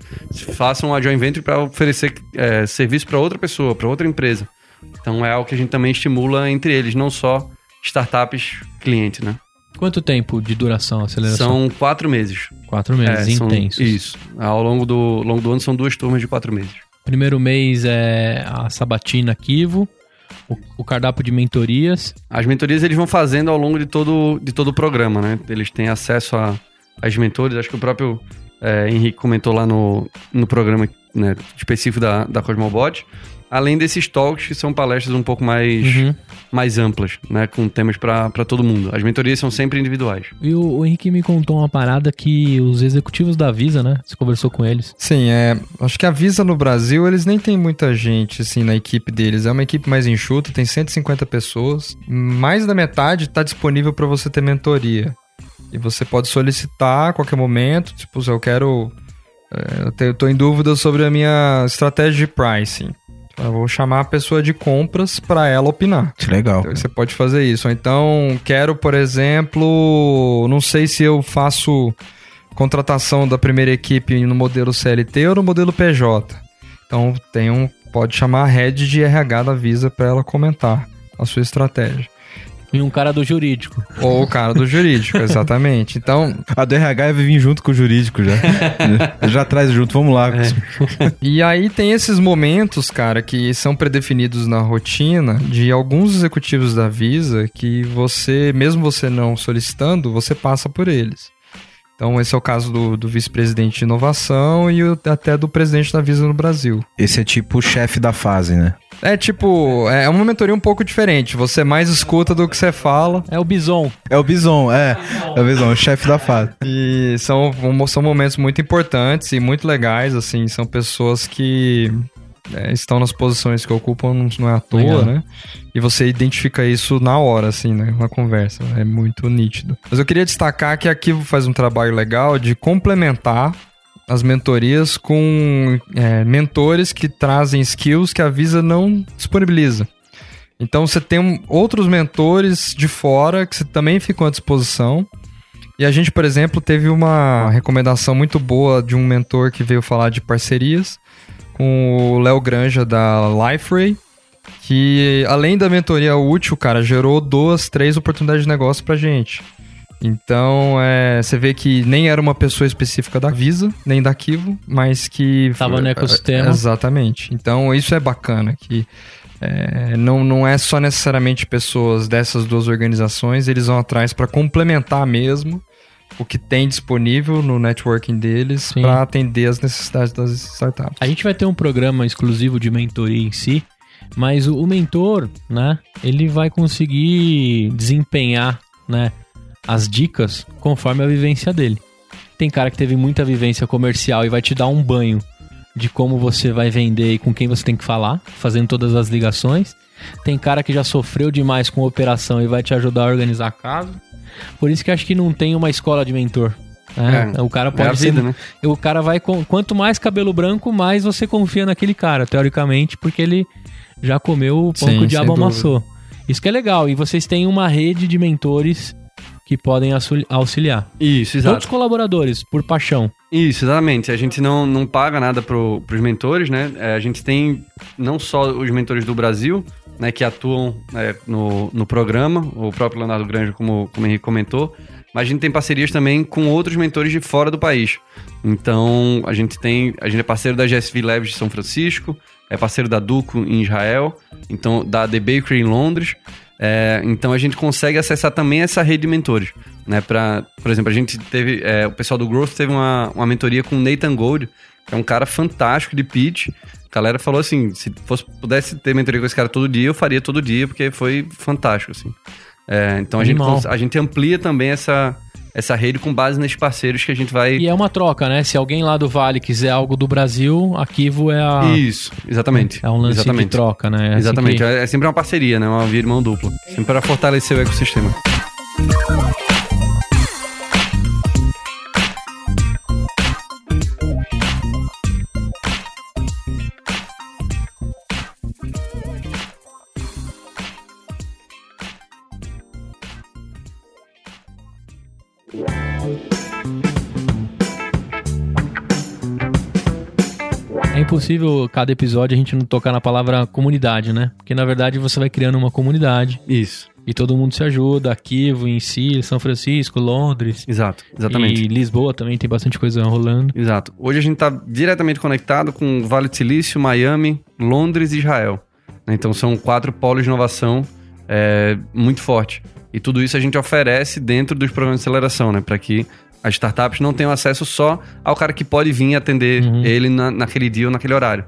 Faça um joint venture para oferecer é, serviço para outra pessoa, para outra empresa. Então é algo que a gente também estimula entre eles, não só startups cliente, né? Quanto tempo de duração a aceleração? São quatro meses. Quatro meses, É, são- intensos. Isso. Ao longo do, ao longo do ano são duas turmas de quatro meses. Primeiro mês é a sabatina Kivo, o, cardápio de mentorias. As mentorias eles vão fazendo ao longo de todo, de todo o programa, né? Eles têm acesso às mentores. Acho que o próprio é, Henrique comentou lá no, no programa né, específico da, da Cosmobot. Além desses talks, que são palestras um pouco mais, Uhum. mais amplas, né? Com temas para todo mundo. As mentorias são sempre individuais. E o, o Henrique me contou uma parada que os executivos da Visa, né? Você conversou com eles. Sim, é. Acho que a Visa no Brasil, eles nem tem muita gente, assim, na equipe deles. É uma equipe mais enxuta, tem 150 pessoas. Mais da metade tá disponível para você ter mentoria. E você pode solicitar a qualquer momento. Tipo, se eu quero. é, eu tô em dúvida sobre a minha estratégia de pricing. Eu vou chamar a pessoa de compras para ela opinar. Que legal. Então, você pode fazer isso. Ou então, quero, por exemplo, não sei se eu faço contratação da primeira equipe no modelo CLT ou no modelo PJ. Então, tem um, pode chamar a head de RH da Visa para ela comentar a sua estratégia. E um cara do jurídico. Ou o cara do jurídico, exatamente. Então, A do RH vai vir junto com o jurídico já. já traz junto, vamos lá. E aí tem esses momentos, cara, que são predefinidos na rotina de alguns executivos da Visa que você, mesmo você não solicitando, você passa por eles. Então esse é o caso do, do vice-presidente de inovação e o- até do presidente da Visa no Brasil. Esse é tipo o chefe da fase, né? É tipo, é uma mentoria um pouco diferente. Você mais escuta do que você fala. É o Bison. É o Bison, é. É o Bison, o chefe da fase. E são, são momentos muito importantes e muito legais, assim. São pessoas que é, estão nas posições que ocupam, não, é à toa, Legal. né? E você identifica isso na hora, assim, né? Na conversa. É muito nítido. Mas eu queria destacar que a Kivo faz um trabalho legal de complementar as mentorias com é, mentores que trazem skills que a Visa não disponibiliza. Então você tem outros mentores de fora que você também ficam à disposição. E a gente, por exemplo, teve uma recomendação muito boa de um mentor que veio falar de parcerias com o Léo Granja da Liferay, que além da mentoria útil, cara, gerou duas, três oportunidades de negócio pra gente. Então, é, você vê que nem era uma pessoa específica da Visa, nem da Kivo, mas que... Tava no ecossistema. Exatamente. Então, isso é bacana, que é, não, não é só necessariamente pessoas dessas duas organizações, eles vão atrás para complementar mesmo o que tem disponível no networking deles para atender as necessidades das startups. A gente vai ter um programa exclusivo de mentoria em si, mas o, o mentor, né, ele vai conseguir desempenhar, né, as dicas conforme a vivência dele. Tem cara que teve muita vivência comercial e vai te dar um banho de como você vai vender e com quem você tem que falar, fazendo todas as ligações. Tem cara que já sofreu demais com operação e vai te ajudar a organizar caso. Por isso que acho que não tem uma escola de mentor. né? É, o cara É pode ser vida, né? o cara vai com quanto mais cabelo branco, mais você confia naquele cara, teoricamente, porque ele já comeu o pão Sim, que o diabo amassou. Isso que é legal. E vocês têm uma rede de mentores que podem auxili- auxiliar. Isso, Todos exato. colaboradores, por paixão. Isso, exatamente. A gente não, não paga nada pro, pros mentores, né? É, a gente tem não só os mentores do Brasil, né, que atuam né, no, no programa, o próprio Leonardo Granja, como, como o Henrique comentou, mas a gente tem parcerias também com outros mentores de fora do país. Então, a gente tem, a gente é parceiro da GSV Labs de São Francisco, é parceiro da Duco em Israel, então da The Bakery em Londres. É, então a gente consegue acessar também essa rede de mentores, né? Pra, por exemplo, a gente teve, é, o pessoal do Growth teve uma, uma mentoria com o Nathan Gold, que é um cara fantástico de pitch. A galera falou assim, se fosse, pudesse ter mentoria com esse cara todo dia, eu faria todo dia, porque foi fantástico, assim. É, então a gente, Animal. a gente amplia também essa, essa rede com base nesses parceiros que a gente vai... E é uma troca, né? Se alguém lá do Vale quiser algo do Brasil, a Kivo é a. Isso, exatamente. É um lance exatamente. de troca, né? É assim Exatamente, que- é é sempre uma parceria, né? Uma via de mão dupla. Sempre para fortalecer o ecossistema. Impossível cada episódio a gente não tocar na palavra comunidade, né? Porque na verdade você vai criando uma comunidade. Isso. E todo mundo se ajuda, Kivo em si, São Francisco, Londres. Exato, exatamente. E Lisboa também tem bastante coisa rolando. Exato. Hoje a gente está diretamente conectado com o Vale do Silício, Miami, Londres e Israel. né? Então são quatro polos de inovação é, muito forte. E tudo isso a gente oferece dentro dos programas de aceleração, né? Para que as startups não tenham acesso só ao cara que pode vir atender Uhum. ele na- naquele dia ou naquele horário.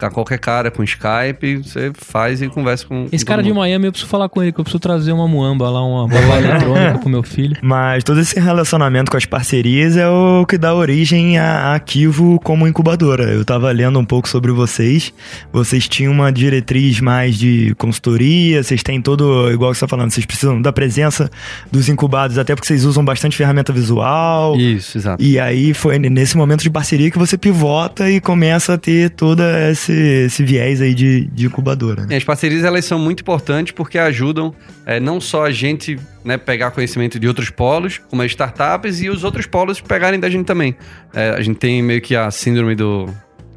Tá qualquer cara com Skype, você faz e conversa com. Esse com cara de. Miami, eu preciso falar com ele, que eu preciso trazer uma muamba lá, uma babá eletrônica pro meu filho. Mas todo esse relacionamento com as parcerias é o que dá origem a a Kivo como incubadora. Eu tava lendo um pouco sobre vocês. Vocês tinham uma diretriz mais de consultoria, vocês têm todo, igual que você tá falando, vocês precisam da presença dos incubados, até porque vocês usam bastante ferramenta visual. Isso, exato. E aí foi nesse momento de parceria que você pivota e começa a ter todo esse, esse viés aí de, de incubadora. Né? E As parcerias elas são muito importantes porque ajudam é, não só a gente né, pegar conhecimento de outros polos, como as startups, e os outros polos pegarem da gente também. É, a gente tem meio que a síndrome do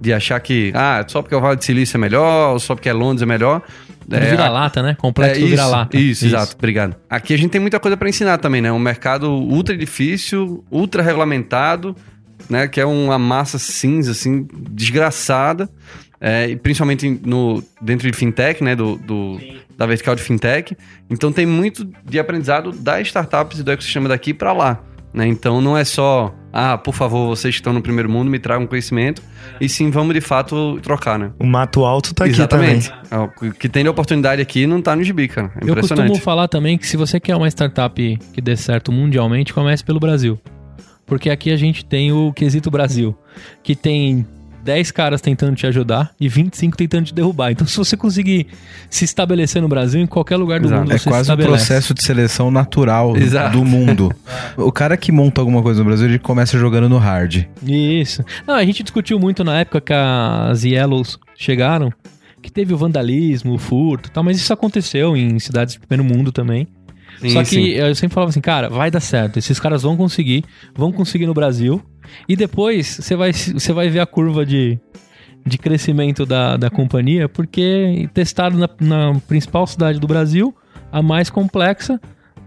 de achar que ah, só porque o Vale do Silício é melhor, ou só porque é Londres é melhor. É, vira-lata, né? Complexo é, do isso, vira-lata. Isso, exato. Obrigado. Aqui a gente tem muita coisa para ensinar também, né? Um mercado ultra difícil, ultra regulamentado, né? Que é uma massa cinza, assim, desgraçada. É, principalmente no, dentro de fintech, né? Do, do- da vertical de fintech. Então tem muito de aprendizado das startups e do ecossistema daqui para lá. Né? Então não é só, ah, por favor, vocês que estão no primeiro mundo, me tragam conhecimento. E sim, vamos de fato trocar, né? O Mato Alto tá aqui Exatamente. também. É, O que tem de oportunidade aqui não tá no gibi, cara. É Eu costumo falar também que se você quer uma startup que dê certo mundialmente, comece pelo Brasil. Porque aqui a gente tem o quesito Brasil, que tem 10 caras tentando te ajudar e 25 tentando te derrubar. Então, se você conseguir se estabelecer no Brasil, em qualquer lugar do Exato. mundo É você quase um processo de seleção natural Exato. do mundo. O cara que monta alguma coisa no Brasil, ele começa jogando no hard. Isso. Não, a gente discutiu muito na época que as Yellows chegaram, que teve o vandalismo, o furto e tal, mas isso aconteceu em cidades do primeiro mundo também. Sim, Só que sim. eu sempre falava assim, cara, vai dar certo. Esses caras vão conseguir, vão conseguir no Brasil. E depois você vai, você vai ver a curva de, de crescimento da, da companhia, porque testaram na, na principal cidade do Brasil, a mais complexa,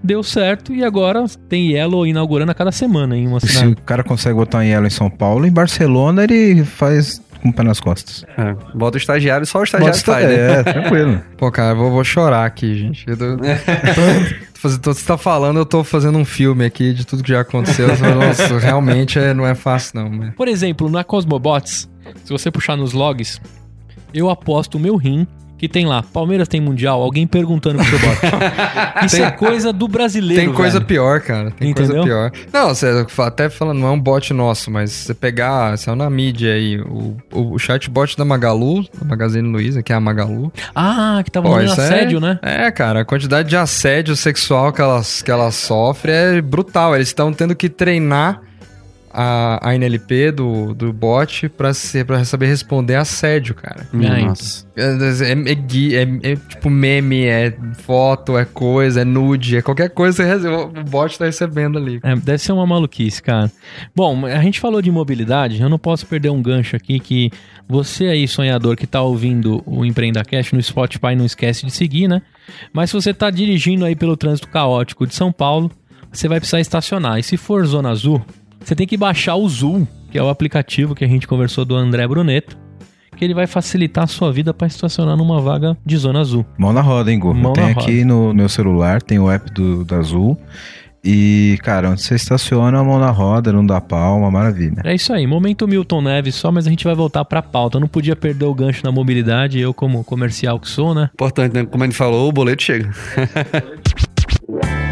deu certo e agora tem Yellow inaugurando a cada semana em uma Se cidade. o cara consegue botar um Yellow em São Paulo, em Barcelona ele faz com o pé nas costas. É, bota o estagiário, só o estagiário Bota- faz, né? É, tranquilo. Pô, cara, eu vou, vou chorar aqui, gente. Eu tô, tô você tá falando, eu tô fazendo um filme aqui de tudo que já aconteceu. Nossa, realmente é, não é fácil, não. Mas... Por exemplo, na Cosmobots, se você puxar nos logs, eu aposto o meu rim que tem lá, Palmeiras tem Mundial, alguém perguntando pro seu bot. Isso é coisa do brasileiro, Tem coisa velho. pior, cara. Tem Entendeu? coisa pior. Não, você até falando, não é um bot nosso, mas você pegar, saiu na mídia aí, o, o, chatbot da Magalu, da Magazine Luiza, que é a Magalu. Ah, que tava Pô, rolando isso é- assédio, né? É, cara, a quantidade de assédio sexual que ela, que ela sofre é brutal. Eles estão tendo que treinar a, a NLP do, do bot pra, ser, pra saber responder assédio, cara. Ai, Nossa. É, é, é é- é tipo meme, é foto, é coisa, é nude, é qualquer coisa que o bot tá recebendo ali. É, deve ser uma maluquice, cara. Bom, a gente falou de mobilidade, eu não posso perder um gancho aqui que você aí, sonhador, que tá ouvindo o Empreenda Cash no Spotify, não esquece de seguir, né? Mas se você tá dirigindo aí pelo trânsito caótico de São Paulo, você vai precisar estacionar. E se for zona azul, você tem que baixar o Zoom, que é o aplicativo que a gente conversou do André Bruneto, que ele vai facilitar a sua vida para estacionar numa vaga de zona azul. Mão na roda, hein, Gu? Mão tem na aqui no meu celular, tem o app do, da Azul. E, cara, onde você estaciona, a mão na roda, não dá palma, maravilha. É isso aí, momento Milton Neves só, mas a gente vai voltar pra pauta. Eu não podia perder o gancho na mobilidade, eu como comercial que sou, né? Importante, né? Como a gente falou, o boleto chega.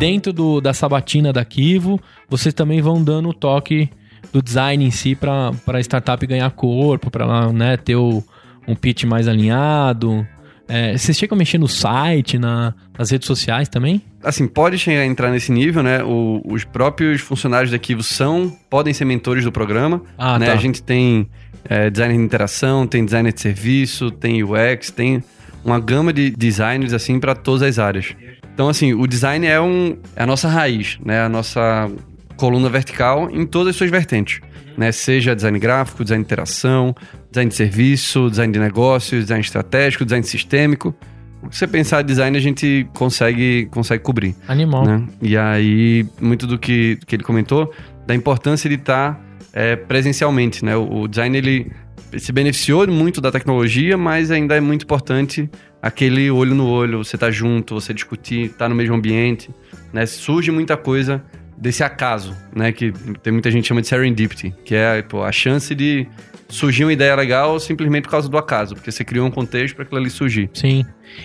dentro do, da sabatina da Kivo, vocês também vão dando o toque do design em si pra, pra startup ganhar corpo, pra ela né, ter o- um pitch mais alinhado. É, vocês chegam a mexer no site, na- nas redes sociais também? Assim, pode chegar a entrar nesse nível, né? O- os próprios funcionários da Kivo são, podem ser mentores do programa. Ah, né? tá. A gente tem é, designer de interação, tem designer de serviço, tem UX, tem uma gama de designers assim para todas as áreas. Então, assim, o design é, um, é a nossa raiz, né? A nossa coluna vertical em todas as suas vertentes, né? Seja design gráfico, design de interação, design de serviço, design de negócios, design estratégico, design sistêmico. O que você pensar de design, a gente consegue, consegue cobrir. Animal. né? E aí, muito do que, que ele comentou, da importância de estar é, presencialmente, né? O, o design, ele se beneficiou muito da tecnologia, mas ainda é muito importante aquele olho no olho, você tá junto, você discutir, tá no mesmo ambiente, né? Surge muita coisa desse acaso, né? Que tem muita gente que chama de serendipity, que é pô, a chance de surgir uma ideia legal simplesmente por causa do acaso, porque você criou um contexto para aquilo ali surgir. Sim.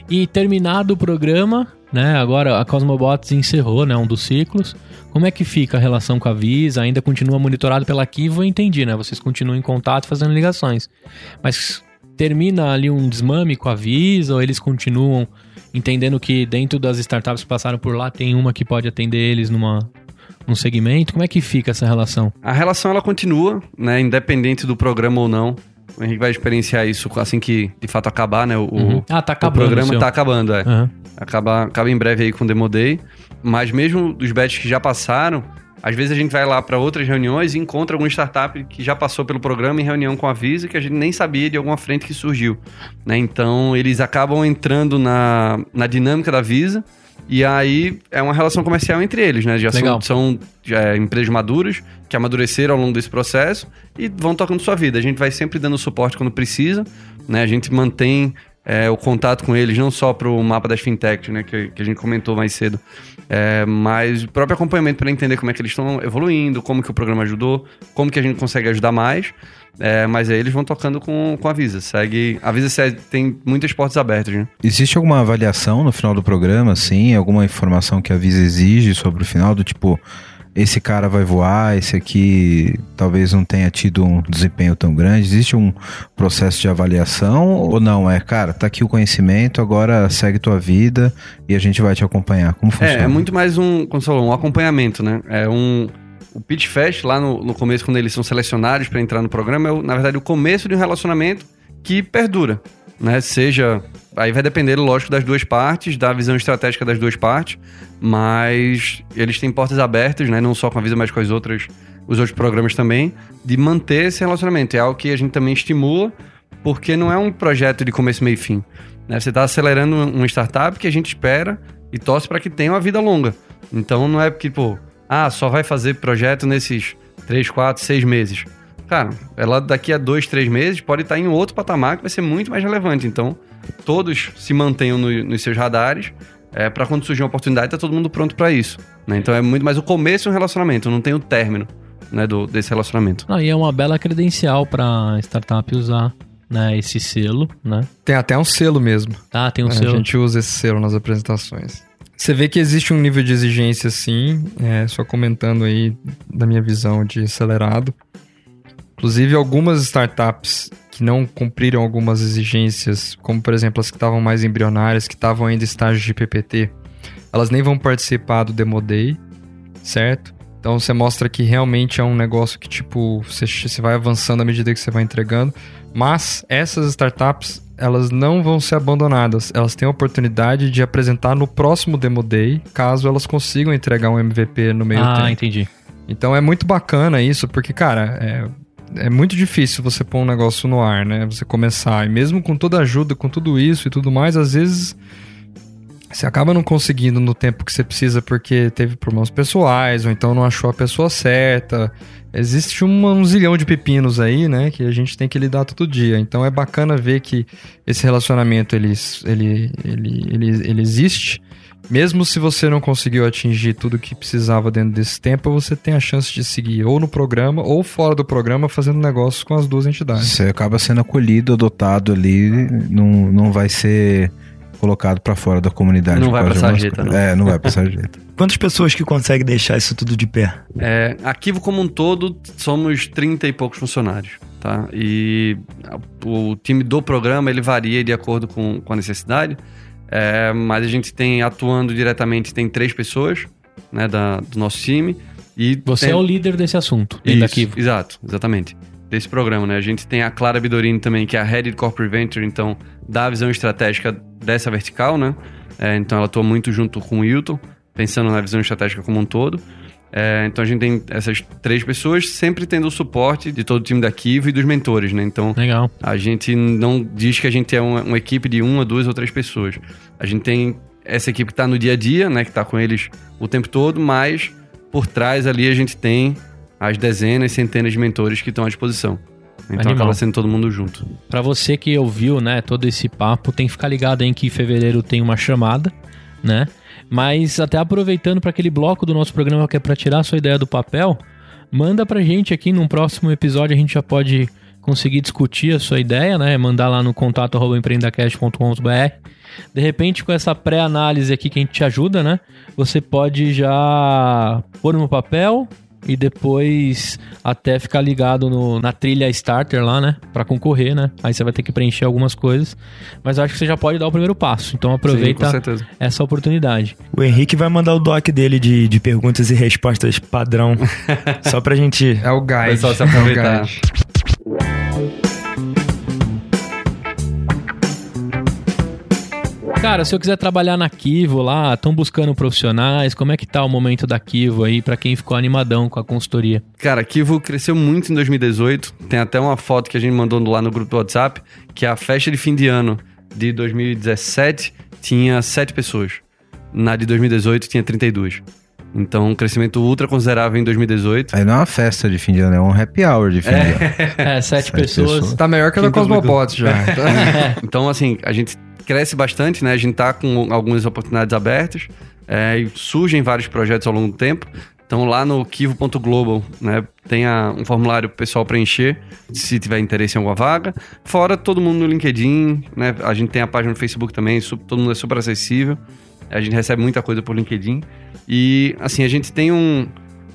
E terminado o programa, né? Agora a Cosmobots encerrou, né? Um dos ciclos. Como é que fica a relação com a Visa? Ainda continua monitorado pela Kivo? Eu entendi, né? Vocês continuam em contato fazendo ligações. Mas termina ali um desmame com a Visa ou eles continuam entendendo que dentro das startups que passaram por lá tem uma que pode atender eles numa num segmento? Como é que fica essa relação? A relação ela continua, né? Independente do programa ou não. O Henrique vai experienciar isso assim que de fato acabar, né? O, Uhum. Ah, tá acabando. o programa seu. tá acabando, é. Aham. Acaba, acaba em breve aí com o Demo Day. Mas mesmo dos batches que já passaram, às vezes a gente vai lá para outras reuniões e encontra alguma startup que já passou pelo programa em reunião com a Visa que a gente nem sabia de alguma frente que surgiu. Né? Então eles acabam entrando na, na dinâmica da Visa. E aí é uma relação comercial entre eles, né? Já Legal. são, são é, empresas maduras que amadureceram ao longo desse processo e vão tocando sua vida. A gente vai sempre dando suporte quando precisa, né? A gente mantém é, o contato com eles, não só para o mapa das fintechs, né? Que, que a gente comentou mais cedo, é, mas o próprio acompanhamento para entender como é que eles estão evoluindo, como que o programa ajudou, como que a gente consegue ajudar mais. É, mas aí eles vão tocando com, com a Visa. Segue. A Visa segue- tem muitas portas abertas, né? Existe alguma avaliação no final do programa, assim? Alguma informação que a Visa exige sobre o final, do tipo, esse cara vai voar, esse aqui talvez não tenha tido um desempenho tão grande? Existe um processo de avaliação ou não? É, cara, tá aqui o conhecimento, agora segue tua vida e a gente vai te acompanhar. Como funciona? É, é muito mais um, como você falou, um acompanhamento, né? É um. O Pitch Fest, lá no, no começo, quando eles são selecionados para entrar no programa, é, na verdade, o começo de um relacionamento que perdura, né? Seja. Aí vai depender, lógico, das duas partes, da visão estratégica das duas partes, mas eles têm portas abertas, né? Não só com a Visa, mas com as outras, os outros programas também, de manter esse relacionamento. É algo que a gente também estimula, porque não é um projeto de começo, meio e fim. né? Você está acelerando uma startup que a gente espera e torce para que tenha uma vida longa. Então não é porque, pô, ah, só vai fazer projeto nesses 3, 4, 6 meses. Cara, ela daqui a 2, 3 meses pode estar em outro patamar que vai ser muito mais relevante. Então, todos se mantenham no- nos seus radares é, para quando surgir uma oportunidade, tá todo mundo pronto para isso. né? Então é muito mais o começo de um relacionamento, não tem o término né, do, desse relacionamento. Ah, e é uma bela credencial pra startup usar, né? Esse selo, né? Tem até um selo mesmo. Tá, tem um É, selo. A gente usa esse selo nas apresentações. Você vê que existe um nível de exigência, sim. É, só comentando aí da minha visão de acelerado. Inclusive, algumas startups que não cumpriram algumas exigências, como por exemplo as que estavam mais embrionárias, que estavam ainda em estágio de PPT, elas nem vão participar do Demo Day, certo? Então você mostra que realmente é um negócio que, tipo, você, você vai avançando à medida que você vai entregando. Mas essas startups, elas não vão ser abandonadas. Elas têm a oportunidade de apresentar no próximo Demo Day, caso elas consigam entregar um MVP no meio Ah, tempo. entendi. Então é muito bacana isso, porque, cara, é, é muito difícil você pôr um negócio no ar, né? Você começar. E mesmo com toda a ajuda, com tudo isso e tudo mais, às vezes você acaba não conseguindo no tempo que você precisa porque teve problemas pessoais, ou então não achou a pessoa certa. Existe um zilhão de pepinos aí, né? Que a gente tem que lidar todo dia. Então é bacana ver que esse relacionamento ele, ele, ele, ele, ele existe. Mesmo se você não conseguiu atingir tudo que precisava dentro desse tempo, você tem a chance de seguir ou no programa ou fora do programa fazendo negócios com as duas entidades. Você acaba sendo acolhido, adotado ali, não, não vai ser colocado pra fora da comunidade. Não vai algumas sarjeta, coisas. não. É, não vai pra sarjeta. Quantas pessoas que conseguem deixar isso tudo de pé? É, Arquivo como um todo, somos 30 e poucos funcionários, tá? E o time do programa, ele varia de acordo com, com a necessidade, é, mas a gente tem, atuando diretamente, tem três pessoas, né, da, do nosso time. E Você tem- é o líder desse assunto, Isso. Exato, exatamente. Desse programa, né? A gente tem a Clara Bidorini também, que é a Head de Corporate Venture, então dá a visão estratégica dessa vertical, né? É, então ela atua muito junto com o Hilton, pensando na visão estratégica como um todo. É, então a gente tem essas três pessoas, sempre tendo o suporte de todo o time da Kivo e dos mentores, né? Então Legal. a gente não diz que a gente é uma, uma equipe de uma, duas ou três pessoas. A gente tem essa equipe que está no dia a dia, né? Que está com eles o tempo todo, mas por trás ali a gente tem as dezenas, centenas de mentores que estão à disposição. Então Animal. acaba sendo todo mundo junto. Pra você que ouviu, né, todo esse papo, tem que ficar ligado aí que em fevereiro tem uma chamada, né? Mas até aproveitando para aquele bloco do nosso programa que é para tirar a sua ideia do papel, manda pra gente aqui num próximo episódio a gente já pode conseguir discutir a sua ideia, né? Mandar lá no contato empreendacast.com.br. De repente, com essa pré-análise aqui que a gente te ajuda, né? Você pode já pôr no papel e depois até ficar ligado no- na trilha starter lá, né? Pra concorrer, né? Aí você vai ter que preencher algumas coisas. Mas eu acho que você já pode dar o primeiro passo. Então Sim, aproveita certeza. essa oportunidade. O Henrique vai mandar o doc dele de, de perguntas e respostas padrão. só pra gente. É o guide. Pessoal se é o aproveitar. guide. Cara, se eu quiser trabalhar na Kivo lá, estão buscando profissionais, como é que tá o momento da Kivo aí pra quem ficou animadão com a consultoria? Cara, a Kivo cresceu muito em 2018. Tem até uma foto que a gente mandou lá no grupo do WhatsApp, que a festa de fim de ano de 2017 tinha 7 pessoas. Na de 2018 tinha 32. Então, um crescimento ultra considerável em 2018. Aí não é uma festa de fim de ano, é um happy hour de fim de ano. É, sete Sete pessoas. pessoas. Tá melhor que a da Cosmobots já. Então, assim, a gente cresce bastante, né? A gente tá com algumas oportunidades abertas é, e surgem vários projetos ao longo do tempo. Então, lá no kivo.global, né, tem a- um formulário pro pessoal preencher, se tiver interesse em alguma vaga. Fora todo mundo no LinkedIn, né? A gente tem a página no Facebook também, todo mundo é super acessível. A gente recebe muita coisa por LinkedIn. E, assim, a gente tem um,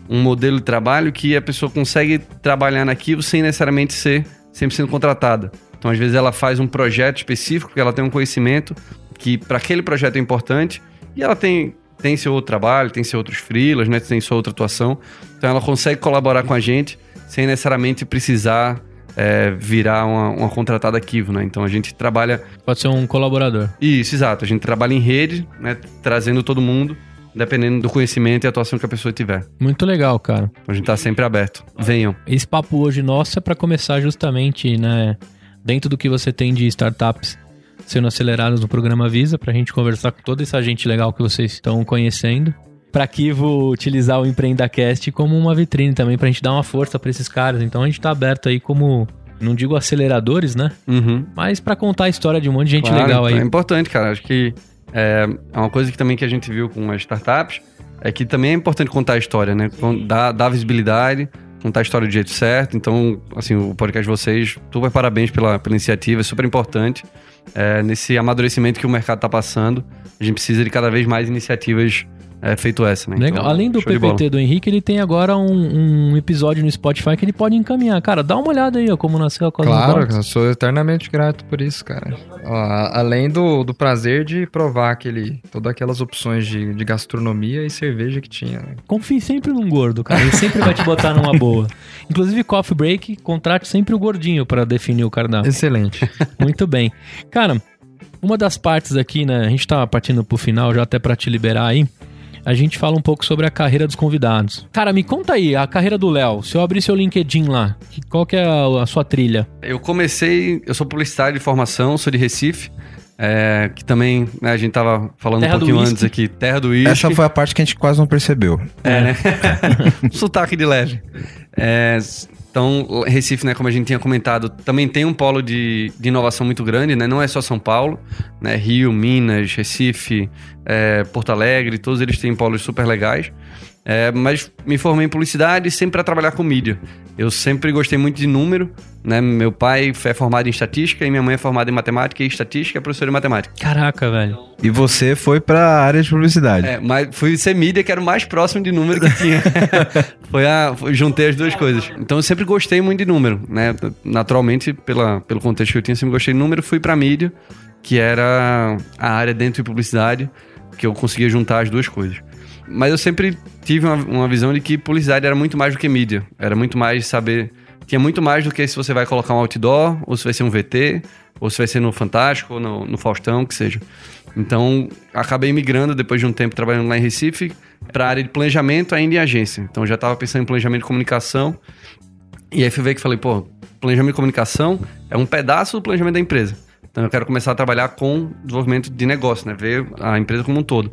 um modelo de trabalho que a pessoa consegue trabalhar na Kivo sem necessariamente ser 100% contratada. Então, às vezes, ela faz um projeto específico, que ela tem um conhecimento que para aquele projeto é importante, e ela tem, tem seu outro trabalho, tem seus outros freelas, né? tem sua outra atuação. Então, ela consegue colaborar com a gente sem necessariamente precisar é, virar uma, uma contratada Kivo, né? Então, a gente trabalha Pode ser um colaborador. isso, exato. A gente trabalha em rede, né? Trazendo todo mundo, dependendo do conhecimento e atuação que a pessoa tiver. Muito legal, cara. A gente tá sempre aberto. Venham. Esse papo hoje nosso é para começar justamente, né, dentro do que você tem de startups sendo aceleradas no programa Visa, pra gente conversar com toda essa gente legal que vocês estão conhecendo. Pra Kivo utilizar o EmpreendaCast como uma vitrine também, pra gente dar uma força pra esses caras. Então a gente tá aberto aí como, não digo aceleradores, né? Uhum. Mas pra contar a história de um monte de gente Claro, legal aí. É importante, cara. Acho que é, uma coisa que também que a gente viu com as startups é que também é importante contar a história, né? Dar visibilidade, contar a história do jeito certo. Então, assim, o podcast de vocês, super parabéns pela, pela iniciativa, é super importante. É, nesse amadurecimento que o mercado tá passando, a gente precisa de cada vez mais iniciativas é, feito essa, né? Legal. Então, Além do. PPT do Henrique, ele tem agora um, um episódio no Spotify que ele pode encaminhar. Cara, dá uma olhada aí, ó, como nasceu a Cosmo Claro, eu sou eternamente grato por isso, cara. Ó, além do, do prazer de provar aquele, todas aquelas opções de, de gastronomia e cerveja que tinha. Né? Confie sempre num gordo, cara. Ele sempre vai te botar numa boa. Inclusive, Coffee Break, contrate sempre o gordinho pra definir o cardápio. Excelente. Muito bem. Cara, uma das partes aqui, né? A gente tá partindo pro final já até pra te liberar aí. A gente fala um pouco sobre a carreira dos convidados. Cara, me conta aí, a carreira do Léo. Se eu abrir seu LinkedIn lá, qual que é a, a sua trilha? Eu comecei, eu sou publicitário de formação, sou de Recife, é, que também né, a gente tava falando Terra um pouquinho whisky. antes aqui, terra do uísque. Essa foi a parte que a gente quase não percebeu. É, né? Sotaque de leve. É, então, Recife, né, como a gente tinha comentado, também tem um polo de, de inovação muito grande, né? Não é só São Paulo, né? Rio, Minas, Recife, é, Porto Alegre, todos eles têm polos super legais. É, mas me formei em publicidade sempre para trabalhar com mídia. Eu sempre gostei muito de número, né? Meu pai é formado em estatística e minha mãe é formada em matemática e estatística é professora de matemática. Caraca, velho. E você foi pra área de publicidade. É, mas fui ser mídia, que era o mais próximo de número que tinha. foi a, foi- juntei as duas coisas. Então eu sempre gostei muito de número, né? Naturalmente, pela, pelo contexto que eu tinha, sempre gostei de número. Fui pra mídia, que era a área dentro de publicidade, que eu conseguia juntar as duas coisas. Mas eu sempre tive uma, uma visão de que publicidade era muito mais do que mídia. Era muito mais saber. Tinha muito mais do que se você vai colocar um outdoor, ou se vai ser um VT, ou se vai ser no Fantástico, ou no, no Faustão, que seja. Então, acabei migrando depois de um tempo trabalhando lá em Recife para a área de planejamento ainda em agência. Então, já estava pensando em planejamento de comunicação. E aí fui ver que falei, pô, planejamento de comunicação é um pedaço do planejamento da empresa. Então eu quero começar a trabalhar com desenvolvimento de negócio, né? Ver a empresa como um todo.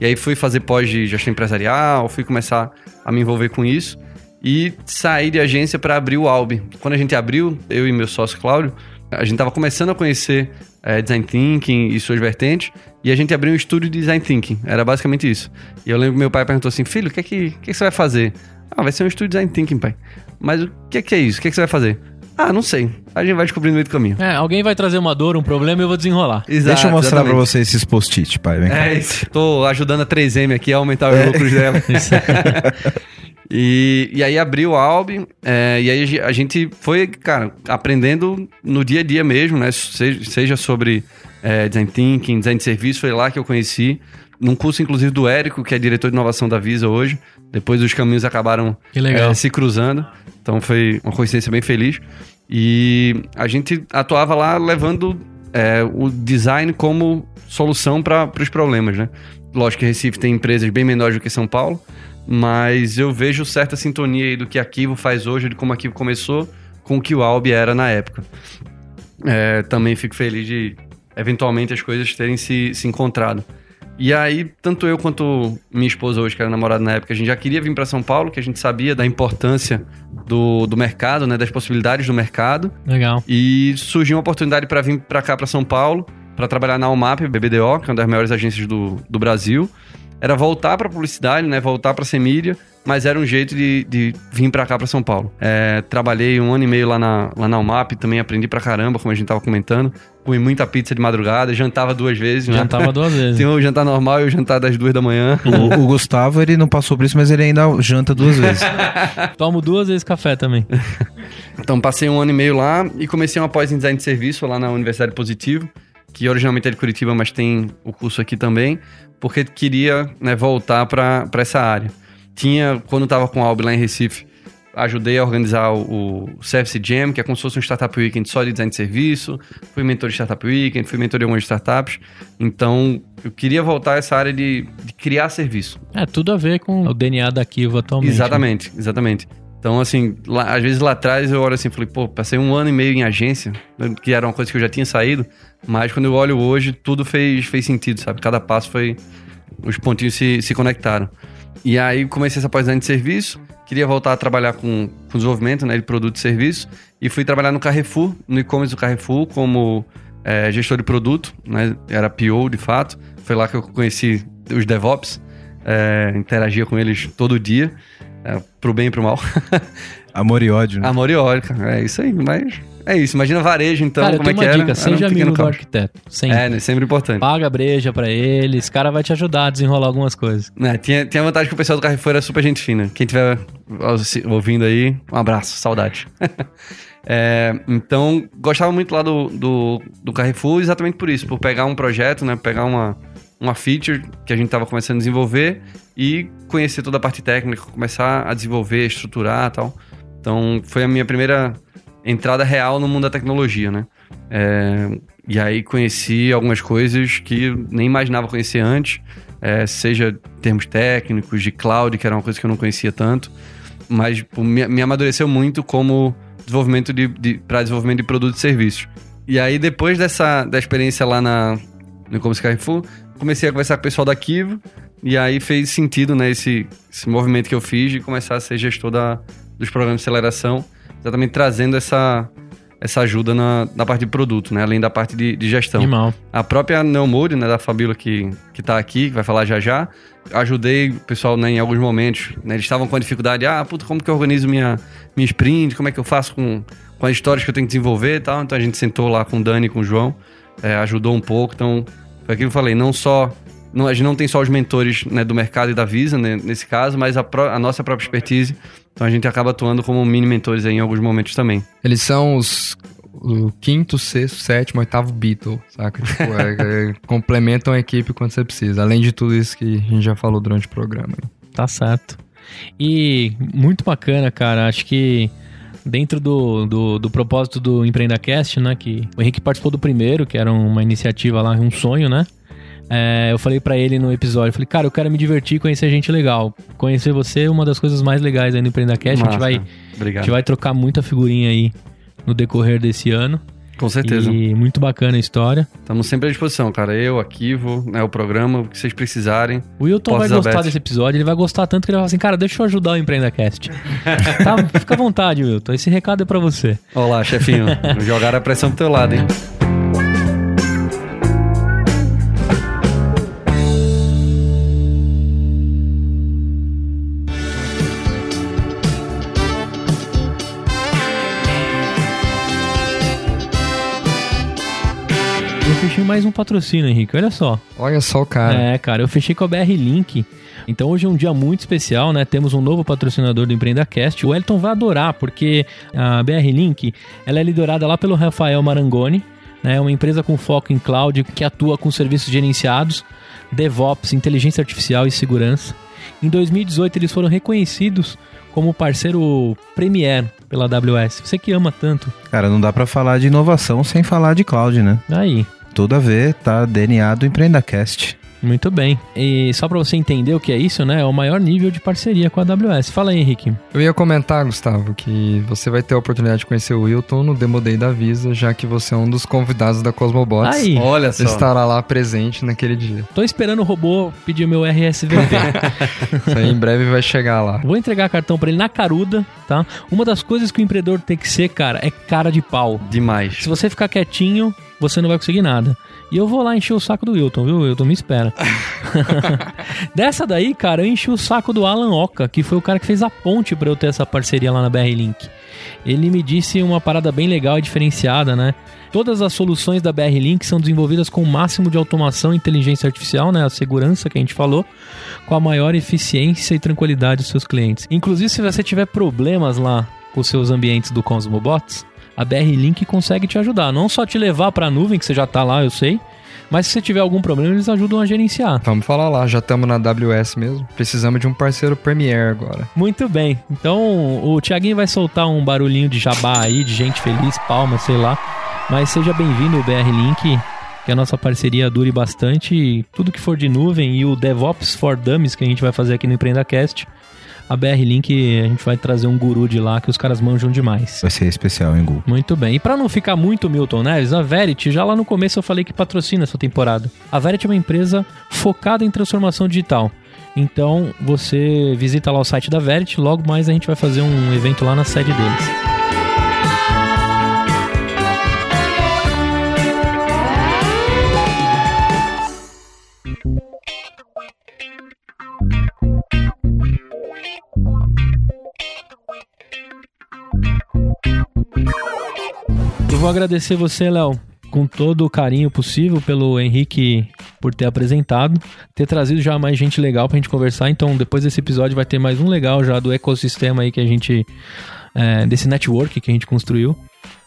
E aí fui fazer pós de gestão empresarial, fui começar a me envolver com isso e saí de agência para abrir o Albi. Quando a gente abriu, eu e meu sócio Cláudio, a gente estava começando a conhecer eh, design thinking e suas vertentes e a gente abriu um estúdio de design thinking. Era basicamente isso. E eu lembro que meu pai perguntou assim: "Filho, o que é que, que, é que você vai fazer?" "Ah, vai ser um estúdio de design thinking, pai." "Mas o que é que é isso? O que é que você vai fazer?" Ah, não sei. A gente vai descobrir no meio do caminho. É, alguém vai trazer uma dor, um problema e eu vou desenrolar. Deixa eu mostrar pra exatamente. você esses post-it, pai. Vem cá. É isso. Tô ajudando a 3M aqui a aumentar os lucros dela. e, e aí abriu o Albi, é, e aí a gente foi, cara, aprendendo no dia a dia mesmo, né? Seja, seja sobre é, design thinking, design de serviço, foi lá que eu conheci. Num curso, inclusive, do Érico, que é diretor de inovação da Visa hoje. Depois os caminhos acabaram é, se cruzando. Então foi uma coincidência bem feliz. E a gente atuava lá levando é, o design como solução para os problemas, né? Lógico que Recife tem empresas bem menores do que São Paulo, mas eu vejo certa sintonia aí do que a Kivo faz hoje, de como a Kivo começou, com o que o Albi era na época. É, também fico feliz de, eventualmente, as coisas terem se, se encontrado. E aí, tanto eu quanto minha esposa hoje, que era namorada na época, a gente já queria vir para São Paulo, que a gente sabia da importância do, do mercado, né, das possibilidades do mercado. Legal. E surgiu uma oportunidade para vir para cá, para São Paulo, para trabalhar na UMAP, BBDO, que é uma das maiores agências do, do Brasil. Era voltar para publicidade, né? Voltar para ser mídia, mas era um jeito de, de vir para cá, para São Paulo. É, trabalhei um ano e meio lá na, lá na UMAP, também aprendi pra caramba, como a gente tava comentando. Comi muita pizza de madrugada, jantava duas vezes, né? Jantava duas vezes. Tinha o jantar normal e o jantar das duas da manhã. O, o Gustavo, ele não passou por isso, mas ele ainda janta duas vezes. Tomo duas vezes café também. Então passei um ano e meio lá e comecei uma pós em design de serviço lá na Universidade Positivo, que originalmente é de Curitiba, mas tem o curso aqui também, porque queria né, voltar para essa área. Tinha, quando estava com a Albi lá em Recife, ajudei a organizar o, o Service Jam, que é como se fosse um Startup Weekend só de design de serviço. Fui mentor de Startup Weekend, fui mentor de algumas startups. Então, eu queria voltar a essa área de, de criar serviço. É, tudo a ver com o DNA da Kivo atualmente. né? Exatamente, exatamente. Então, assim, lá- às vezes lá atrás eu olho assim, falei, pô, passei um ano e meio em agência, que era uma coisa que eu já tinha saído, mas quando eu olho hoje, tudo fez, fez sentido, sabe? Cada passo foi. Os pontinhos se, se conectaram. E aí comecei essa pós de serviço, queria voltar a trabalhar com, com desenvolvimento né, de produto e serviço, e fui trabalhar no Carrefour, no e-commerce do Carrefour, como é, gestor de produto, né? Era PO de fato. Foi lá que eu conheci os DevOps, é, interagia com eles todo dia, é, pro bem e pro mal. Amor e ódio, né? Amor e ódio, cara. É isso aí, mas é isso. Imagina varejo, então, Cara, como é tenho que uma era. dica, um seja pequeno amigo do arquiteto. Sempre. É, né? Sempre importante. Paga breja pra ele, esse cara vai te ajudar a desenrolar algumas coisas. É, tinha, tinha a vantagem que o pessoal do Carrefour era super gente fina. Quem estiver ouvindo aí, um abraço, saudade. É, então, gostava muito lá do, do, do Carrefour exatamente por isso, por pegar um projeto, né? Pegar uma, uma feature que a gente estava começando a desenvolver e conhecer toda a parte técnica, começar a desenvolver, estruturar tal. Então, foi a minha primeira entrada real no mundo da tecnologia, né? É, e aí conheci algumas coisas que nem imaginava conhecer antes, é, seja termos técnicos, de cloud, que era uma coisa que eu não conhecia tanto, mas tipo, me, me amadureceu muito como desenvolvimento de, de para desenvolvimento de produtos e serviços. E aí depois dessa da experiência lá na no e-commerce Carrefour, comecei a conversar com o pessoal da Kivo e aí fez sentido, né, esse, esse movimento que eu fiz de começar a ser gestor da, dos programas de aceleração, exatamente trazendo essa essa ajuda na, na parte de produto, né? Além da parte de, de gestão. Animal. A própria Neomode, né, da Fabíola que, que tá aqui, que vai falar já já, ajudei o pessoal né, em alguns momentos. Né, eles estavam com a dificuldade, ah, puta, como que eu organizo minha, minha sprint, como é que eu faço com, com as histórias que eu tenho que desenvolver e tal. Então a gente sentou lá com o Dani e com o João, é, ajudou um pouco. Então, foi aquilo que eu falei, não só. Não, a gente não tem só os mentores né, do mercado e da Visa, né, nesse caso, mas a, pró- a nossa própria expertise. Então a gente acaba atuando como mini mentores aí em alguns momentos também. Eles são os o quinto, sexto, sétimo, oitavo Beatle, saca? Tipo, é- é- complementam a equipe quando você precisa. Além de tudo isso que a gente já falou durante o programa. Tá certo. E muito bacana, cara. Acho que dentro do, do, do propósito do EmpreendaCast, né? Que o Henrique participou do primeiro, que era uma iniciativa lá, um sonho, né? É, eu falei pra ele no episódio, falei, cara, eu quero me divertir e conhecer gente legal. Conhecer você é uma das coisas mais legais aí no Empreenda Cash. A gente vai, a Obrigado. gente vai trocar muita figurinha aí no decorrer desse ano. Com certeza. E muito bacana a história. Estamos sempre à disposição, cara. Eu, Arquivo, né, o programa, o que vocês precisarem. O Wilton vai gostar abertas. desse episódio, ele vai gostar tanto que ele vai falar assim, cara, deixa eu ajudar o EmpreendaCast. tá, fica à vontade, Wilton. Esse recado é pra você. Olá, chefinho. Jogaram a pressão pro teu lado, hein? Fechei mais um patrocínio, Henrique. Olha só. Olha só o cara. É, cara, eu fechei com a BR Link. Então hoje é um dia muito especial, né? Temos um novo patrocinador do EmpreendaCast. O Elton vai adorar, porque a BR Link ela é liderada lá pelo Rafael Marangoni, né? É uma empresa com foco em cloud que atua com serviços gerenciados, DevOps, inteligência artificial e segurança. Em 2018 eles foram reconhecidos como parceiro premier pela AWS. Você que ama tanto. Cara, não dá pra falar de inovação sem falar de cloud, né? Aí, Tudo a ver, tá DNA do EmpreendaCast. Muito bem. E só pra você entender o que é isso, né? É o maior nível de parceria com a AWS. Fala aí, Henrique. Eu ia comentar, Gustavo, que você vai ter a oportunidade de conhecer o Wilton no Demo Day da Visa, já que você é um dos convidados da Cosmobots. Aí. Olha só. Estará lá presente naquele dia. Tô esperando o robô pedir meu RSVP. Isso aí em breve vai chegar lá. Vou entregar cartão pra ele na caruda, tá? Uma das coisas que o empreendedor tem que ser, cara, é cara de pau. Demais. Se você ficar quietinho, você não vai conseguir nada. E eu vou lá encher o saco do Wilton, viu? Wilton, me espera. Dessa daí, cara, eu enchi o saco do Alan Oka, que foi o cara que fez a ponte pra eu ter essa parceria lá na BR Link. Ele me disse uma parada bem legal e diferenciada, né? Todas as soluções da BR Link são desenvolvidas com o máximo de automação e inteligência artificial, né? A segurança que a gente falou, com a maior eficiência e tranquilidade dos seus clientes. Inclusive, se você tiver problemas lá com os seus ambientes do Cosmobots, a BR Link consegue te ajudar. Não só te levar para a nuvem, que você já tá lá, eu sei, mas se você tiver algum problema, eles ajudam a gerenciar. Vamos falar lá, já estamos na AWS mesmo. Precisamos de um parceiro Premier agora. Muito bem. Então, o Thiaguinho vai soltar um barulhinho de jabá aí, de gente feliz, palmas, sei lá. Mas seja bem-vindo, BR Link. Que a nossa parceria dure bastante. Tudo que for de nuvem e o DevOps for Dummies que a gente vai fazer aqui no EmpreendaCast. A BR Link, a gente vai trazer um guru de lá que os caras manjam demais. Vai ser especial, hein, Gu? Muito bem. E pra não ficar muito Milton Neves, a Verity, já lá no começo eu falei que patrocina essa temporada. A Verity é uma empresa focada em transformação digital. Então você visita lá o site da Verity, logo mais a gente vai fazer um evento lá na sede deles. Eu vou agradecer você, Léo, com todo o carinho possível pelo Henrique por ter apresentado, ter trazido já mais gente legal pra gente conversar. Então, depois desse episódio vai ter mais um legal já do ecossistema aí que a gente é, desse network que a gente construiu.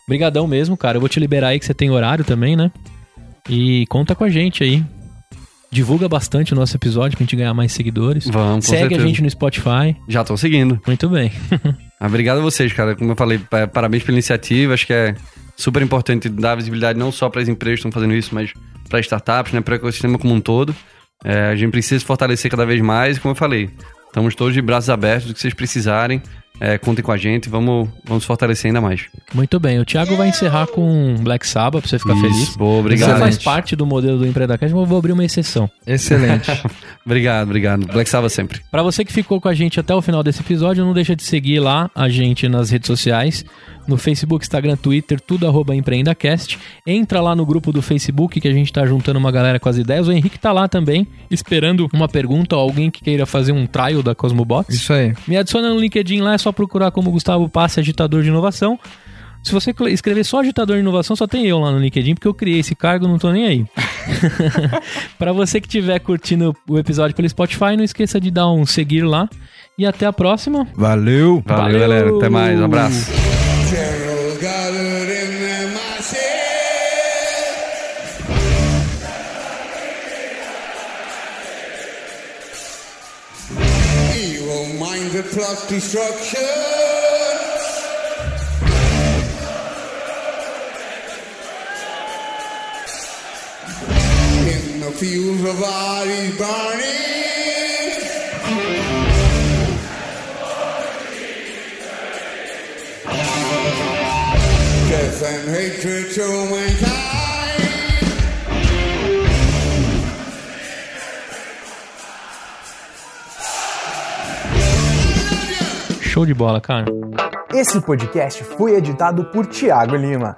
Obrigadão mesmo, cara. Eu vou te liberar aí que você tem horário também, né? E conta com a gente aí. Divulga bastante o nosso episódio pra gente ganhar mais seguidores. Vamos, com Segue certeza. a gente no Spotify. Já estão seguindo. Muito bem. Ah, Obrigado a vocês, cara. Como eu falei, pa- parabéns pela iniciativa. Acho que é super importante dar visibilidade não só para as empresas que estão fazendo isso, mas para startups, né, para o ecossistema como um todo. É, a gente precisa se fortalecer cada vez mais. E como eu falei, estamos todos de braços abertos. O que vocês precisarem, é, contem com a gente. Vamos, vamos fortalecer ainda mais. Muito bem. O Thiago vai encerrar com Black Sabbath pra você ficar feliz. Isso, boa, Você obrigado. faz Excelente. parte do modelo do EmpreendaCast, mas eu vou abrir uma exceção. Excelente. Obrigado, obrigado. Black Sabbath sempre. Pra você que ficou com a gente até o final desse episódio, não deixa de seguir lá a gente nas redes sociais, no Facebook, Instagram, Twitter, tudo arroba EmpreendaCast. Entra lá no grupo do Facebook que a gente tá juntando uma galera com as ideias. O Henrique tá lá também, esperando uma pergunta ou alguém que queira fazer um trial da Cosmobox. Isso aí. Me adiciona no LinkedIn lá, é só procurar como Gustavo Passe Agitador de Inovação. Se você escrever só agitador de inovação, só tem eu lá no LinkedIn, porque eu criei esse cargo, não tô nem aí. Pra você que estiver curtindo o episódio pelo Spotify, não esqueça de dar um seguir lá. E até a próxima. Valeu! Valeu, Valeu. galera. Até mais. Um abraço. got it in my myself. Evil-minded plot destruction. In the fields of bodies burning. And hatred to mankind. Show de bola, cara. Esse podcast foi editado por Tiago Lima.